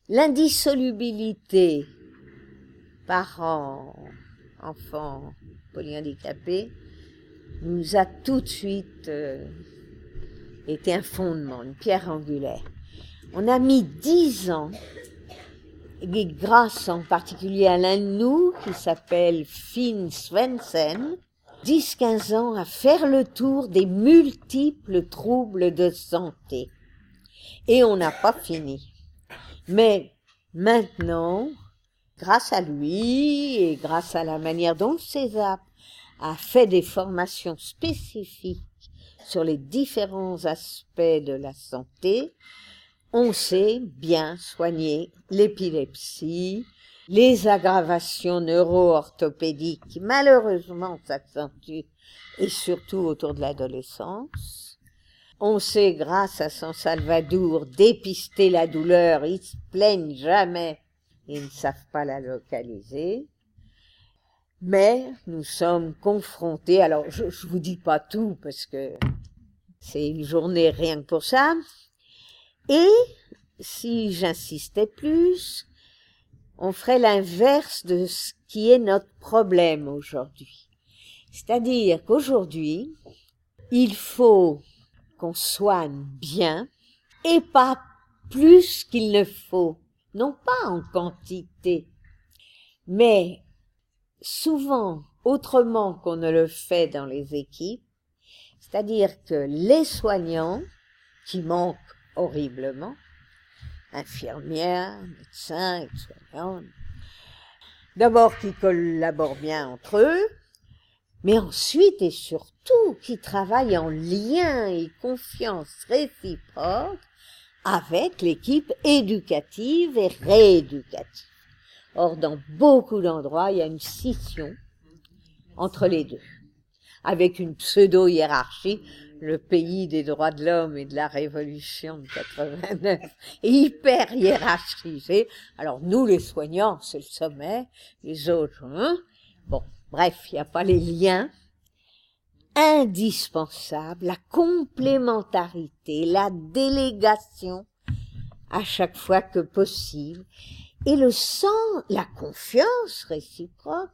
l'indissolubilité parents, enfants polyhandicapés nous a tout de suite euh, été un fondement, une pierre angulaire. On a mis dix ans, et grâce en particulier à l'un de nous qui s'appelle Finn Svensen, 10-15 ans à faire le tour des multiples troubles de santé. Et on n'a pas fini. Mais maintenant, grâce à lui et grâce à la manière dont César a fait des formations spécifiques sur les différents aspects de la santé, on sait bien soigner l'épilepsie, les aggravations neuro-orthopédiques malheureusement s'accentuent et surtout autour de l'adolescence. On sait grâce à San Salvador dépister la douleur, ils se plaignent jamais, ils ne savent pas la localiser. Mais nous sommes confrontés, alors je, je vous dis pas tout parce que c'est une journée rien que pour ça. Et si j'insistais plus, on ferait l'inverse de ce qui est notre problème aujourd'hui. C'est-à-dire qu'aujourd'hui, il faut qu'on soigne bien et pas plus qu'il ne faut, non pas en quantité, mais souvent autrement qu'on ne le fait dans les équipes, c'est-à-dire que les soignants, qui manquent horriblement, infirmières, médecins, soignants, d'abord qui collaborent bien entre eux, mais ensuite et surtout qui travaillent en lien et confiance réciproque avec l'équipe éducative et rééducative. Or, dans beaucoup d'endroits, il y a une scission entre les deux, avec une pseudo-hiérarchie. Le pays des droits de l'homme et de la révolution de 89 est hyper hiérarchisé. Alors, nous, les soignants, c'est le sommet, les autres, hein Bon, bref, il n'y a pas les liens indispensables, la complémentarité, la délégation à chaque fois que possible, et le sens, la confiance réciproque,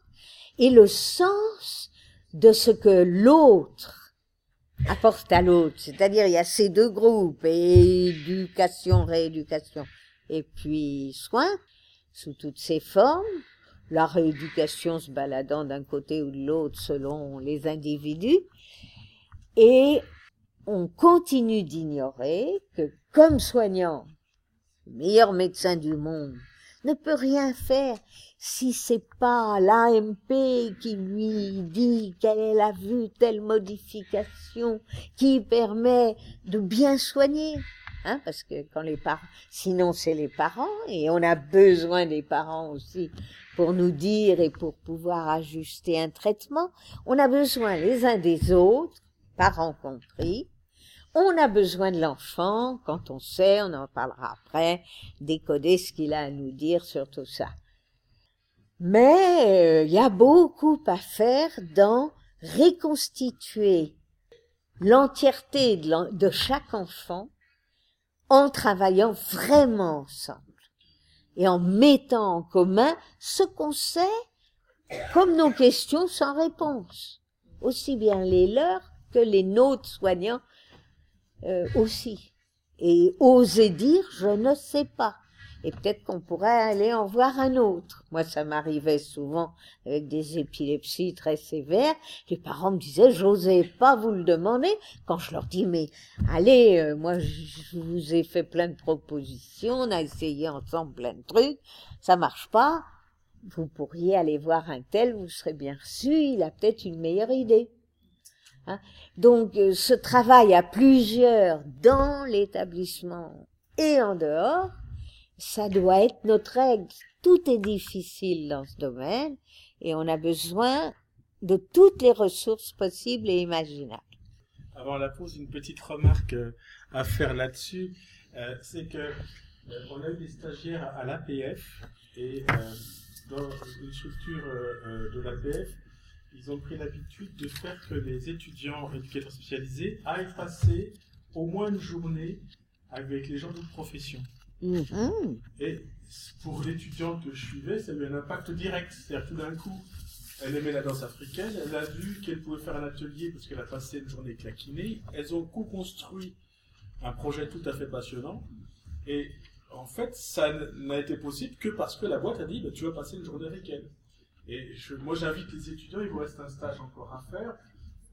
et le sens de ce que l'autre apporte à l'autre. C'est-à-dire, il y a ces deux groupes, éducation, rééducation. et puis soins sous toutes ses formes, la rééducation se baladant d'un côté ou de l'autre selon les individus, et on continue d'ignorer que comme soignant, le meilleur médecin du monde ne peut rien faire si c'est pas l'AMP qui lui dit qu'elle a vu telle modification qui permet de bien soigner. Hein, parce que quand les parents, sinon c'est les parents, et on a besoin des parents aussi pour nous dire et pour pouvoir ajuster un traitement. On a besoin les uns des autres, parents compris. On a besoin de l'enfant, quand on sait, on en parlera après, décoder ce qu'il a à nous dire sur tout ça. Mais il euh, y a beaucoup à faire dans reconstituer l'entièreté de chaque enfant en travaillant vraiment ensemble et en mettant en commun ce qu'on sait comme nos questions sans réponse, aussi bien les leurs que les nôtres soignants euh, aussi. Et oser dire je ne sais pas et peut-être qu'on pourrait aller en voir un autre. Moi, ça m'arrivait souvent avec des épilepsies très sévères. Les parents me disaient, j'osais pas vous le demander. Quand je leur dis, mais allez, euh, moi, je vous ai fait plein de propositions, on a essayé ensemble plein de trucs, ça marche pas. Vous pourriez aller voir un tel, vous serez bien reçu, il a peut-être une meilleure idée. Hein Donc, euh, ce travail à plusieurs dans l'établissement et en dehors, ça doit être notre règle. Tout est difficile dans ce domaine et on a besoin de toutes les ressources possibles et imaginables. Avant la pause, une petite remarque euh, à faire là-dessus, euh, c'est que a eu des stagiaires à l'APF et dans une structure de l'APF, ils ont pris l'habitude de faire que les étudiants éducateurs spécialisés aillent passer au moins une journée avec les gens de profession. Mhm. Et pour l'étudiante que je suivais, ça a eu un impact direct. C'est-à-dire tout d'un coup, elle aimait la danse africaine, elle a vu qu'elle pouvait faire un atelier parce qu'elle a passé une journée claquinée. Elles ont co-construit un projet tout à fait passionnant. Et en fait, ça n'a été possible que parce que la boîte a dit bah, tu vas passer une journée avec elle. Et moi, j'invite les étudiants, il vous reste un stage encore à faire,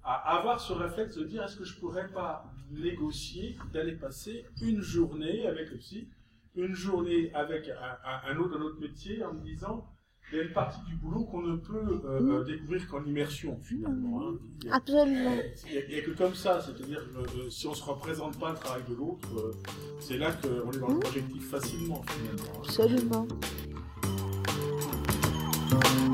à avoir ce réflexe de dire est-ce que je pourrais pas négocier d'aller passer une journée avec le psy une journée avec un, autre, un autre métier en me disant il y a une partie du boulot qu'on ne peut euh, mmh. euh, découvrir qu'en immersion finalement. Hein. Absolument. Il n'y a, que comme ça, c'est-à-dire euh, si on ne se représente pas le travail de l'autre, c'est là qu'on est dans le mmh. projectif facilement finalement. Hein.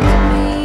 to me.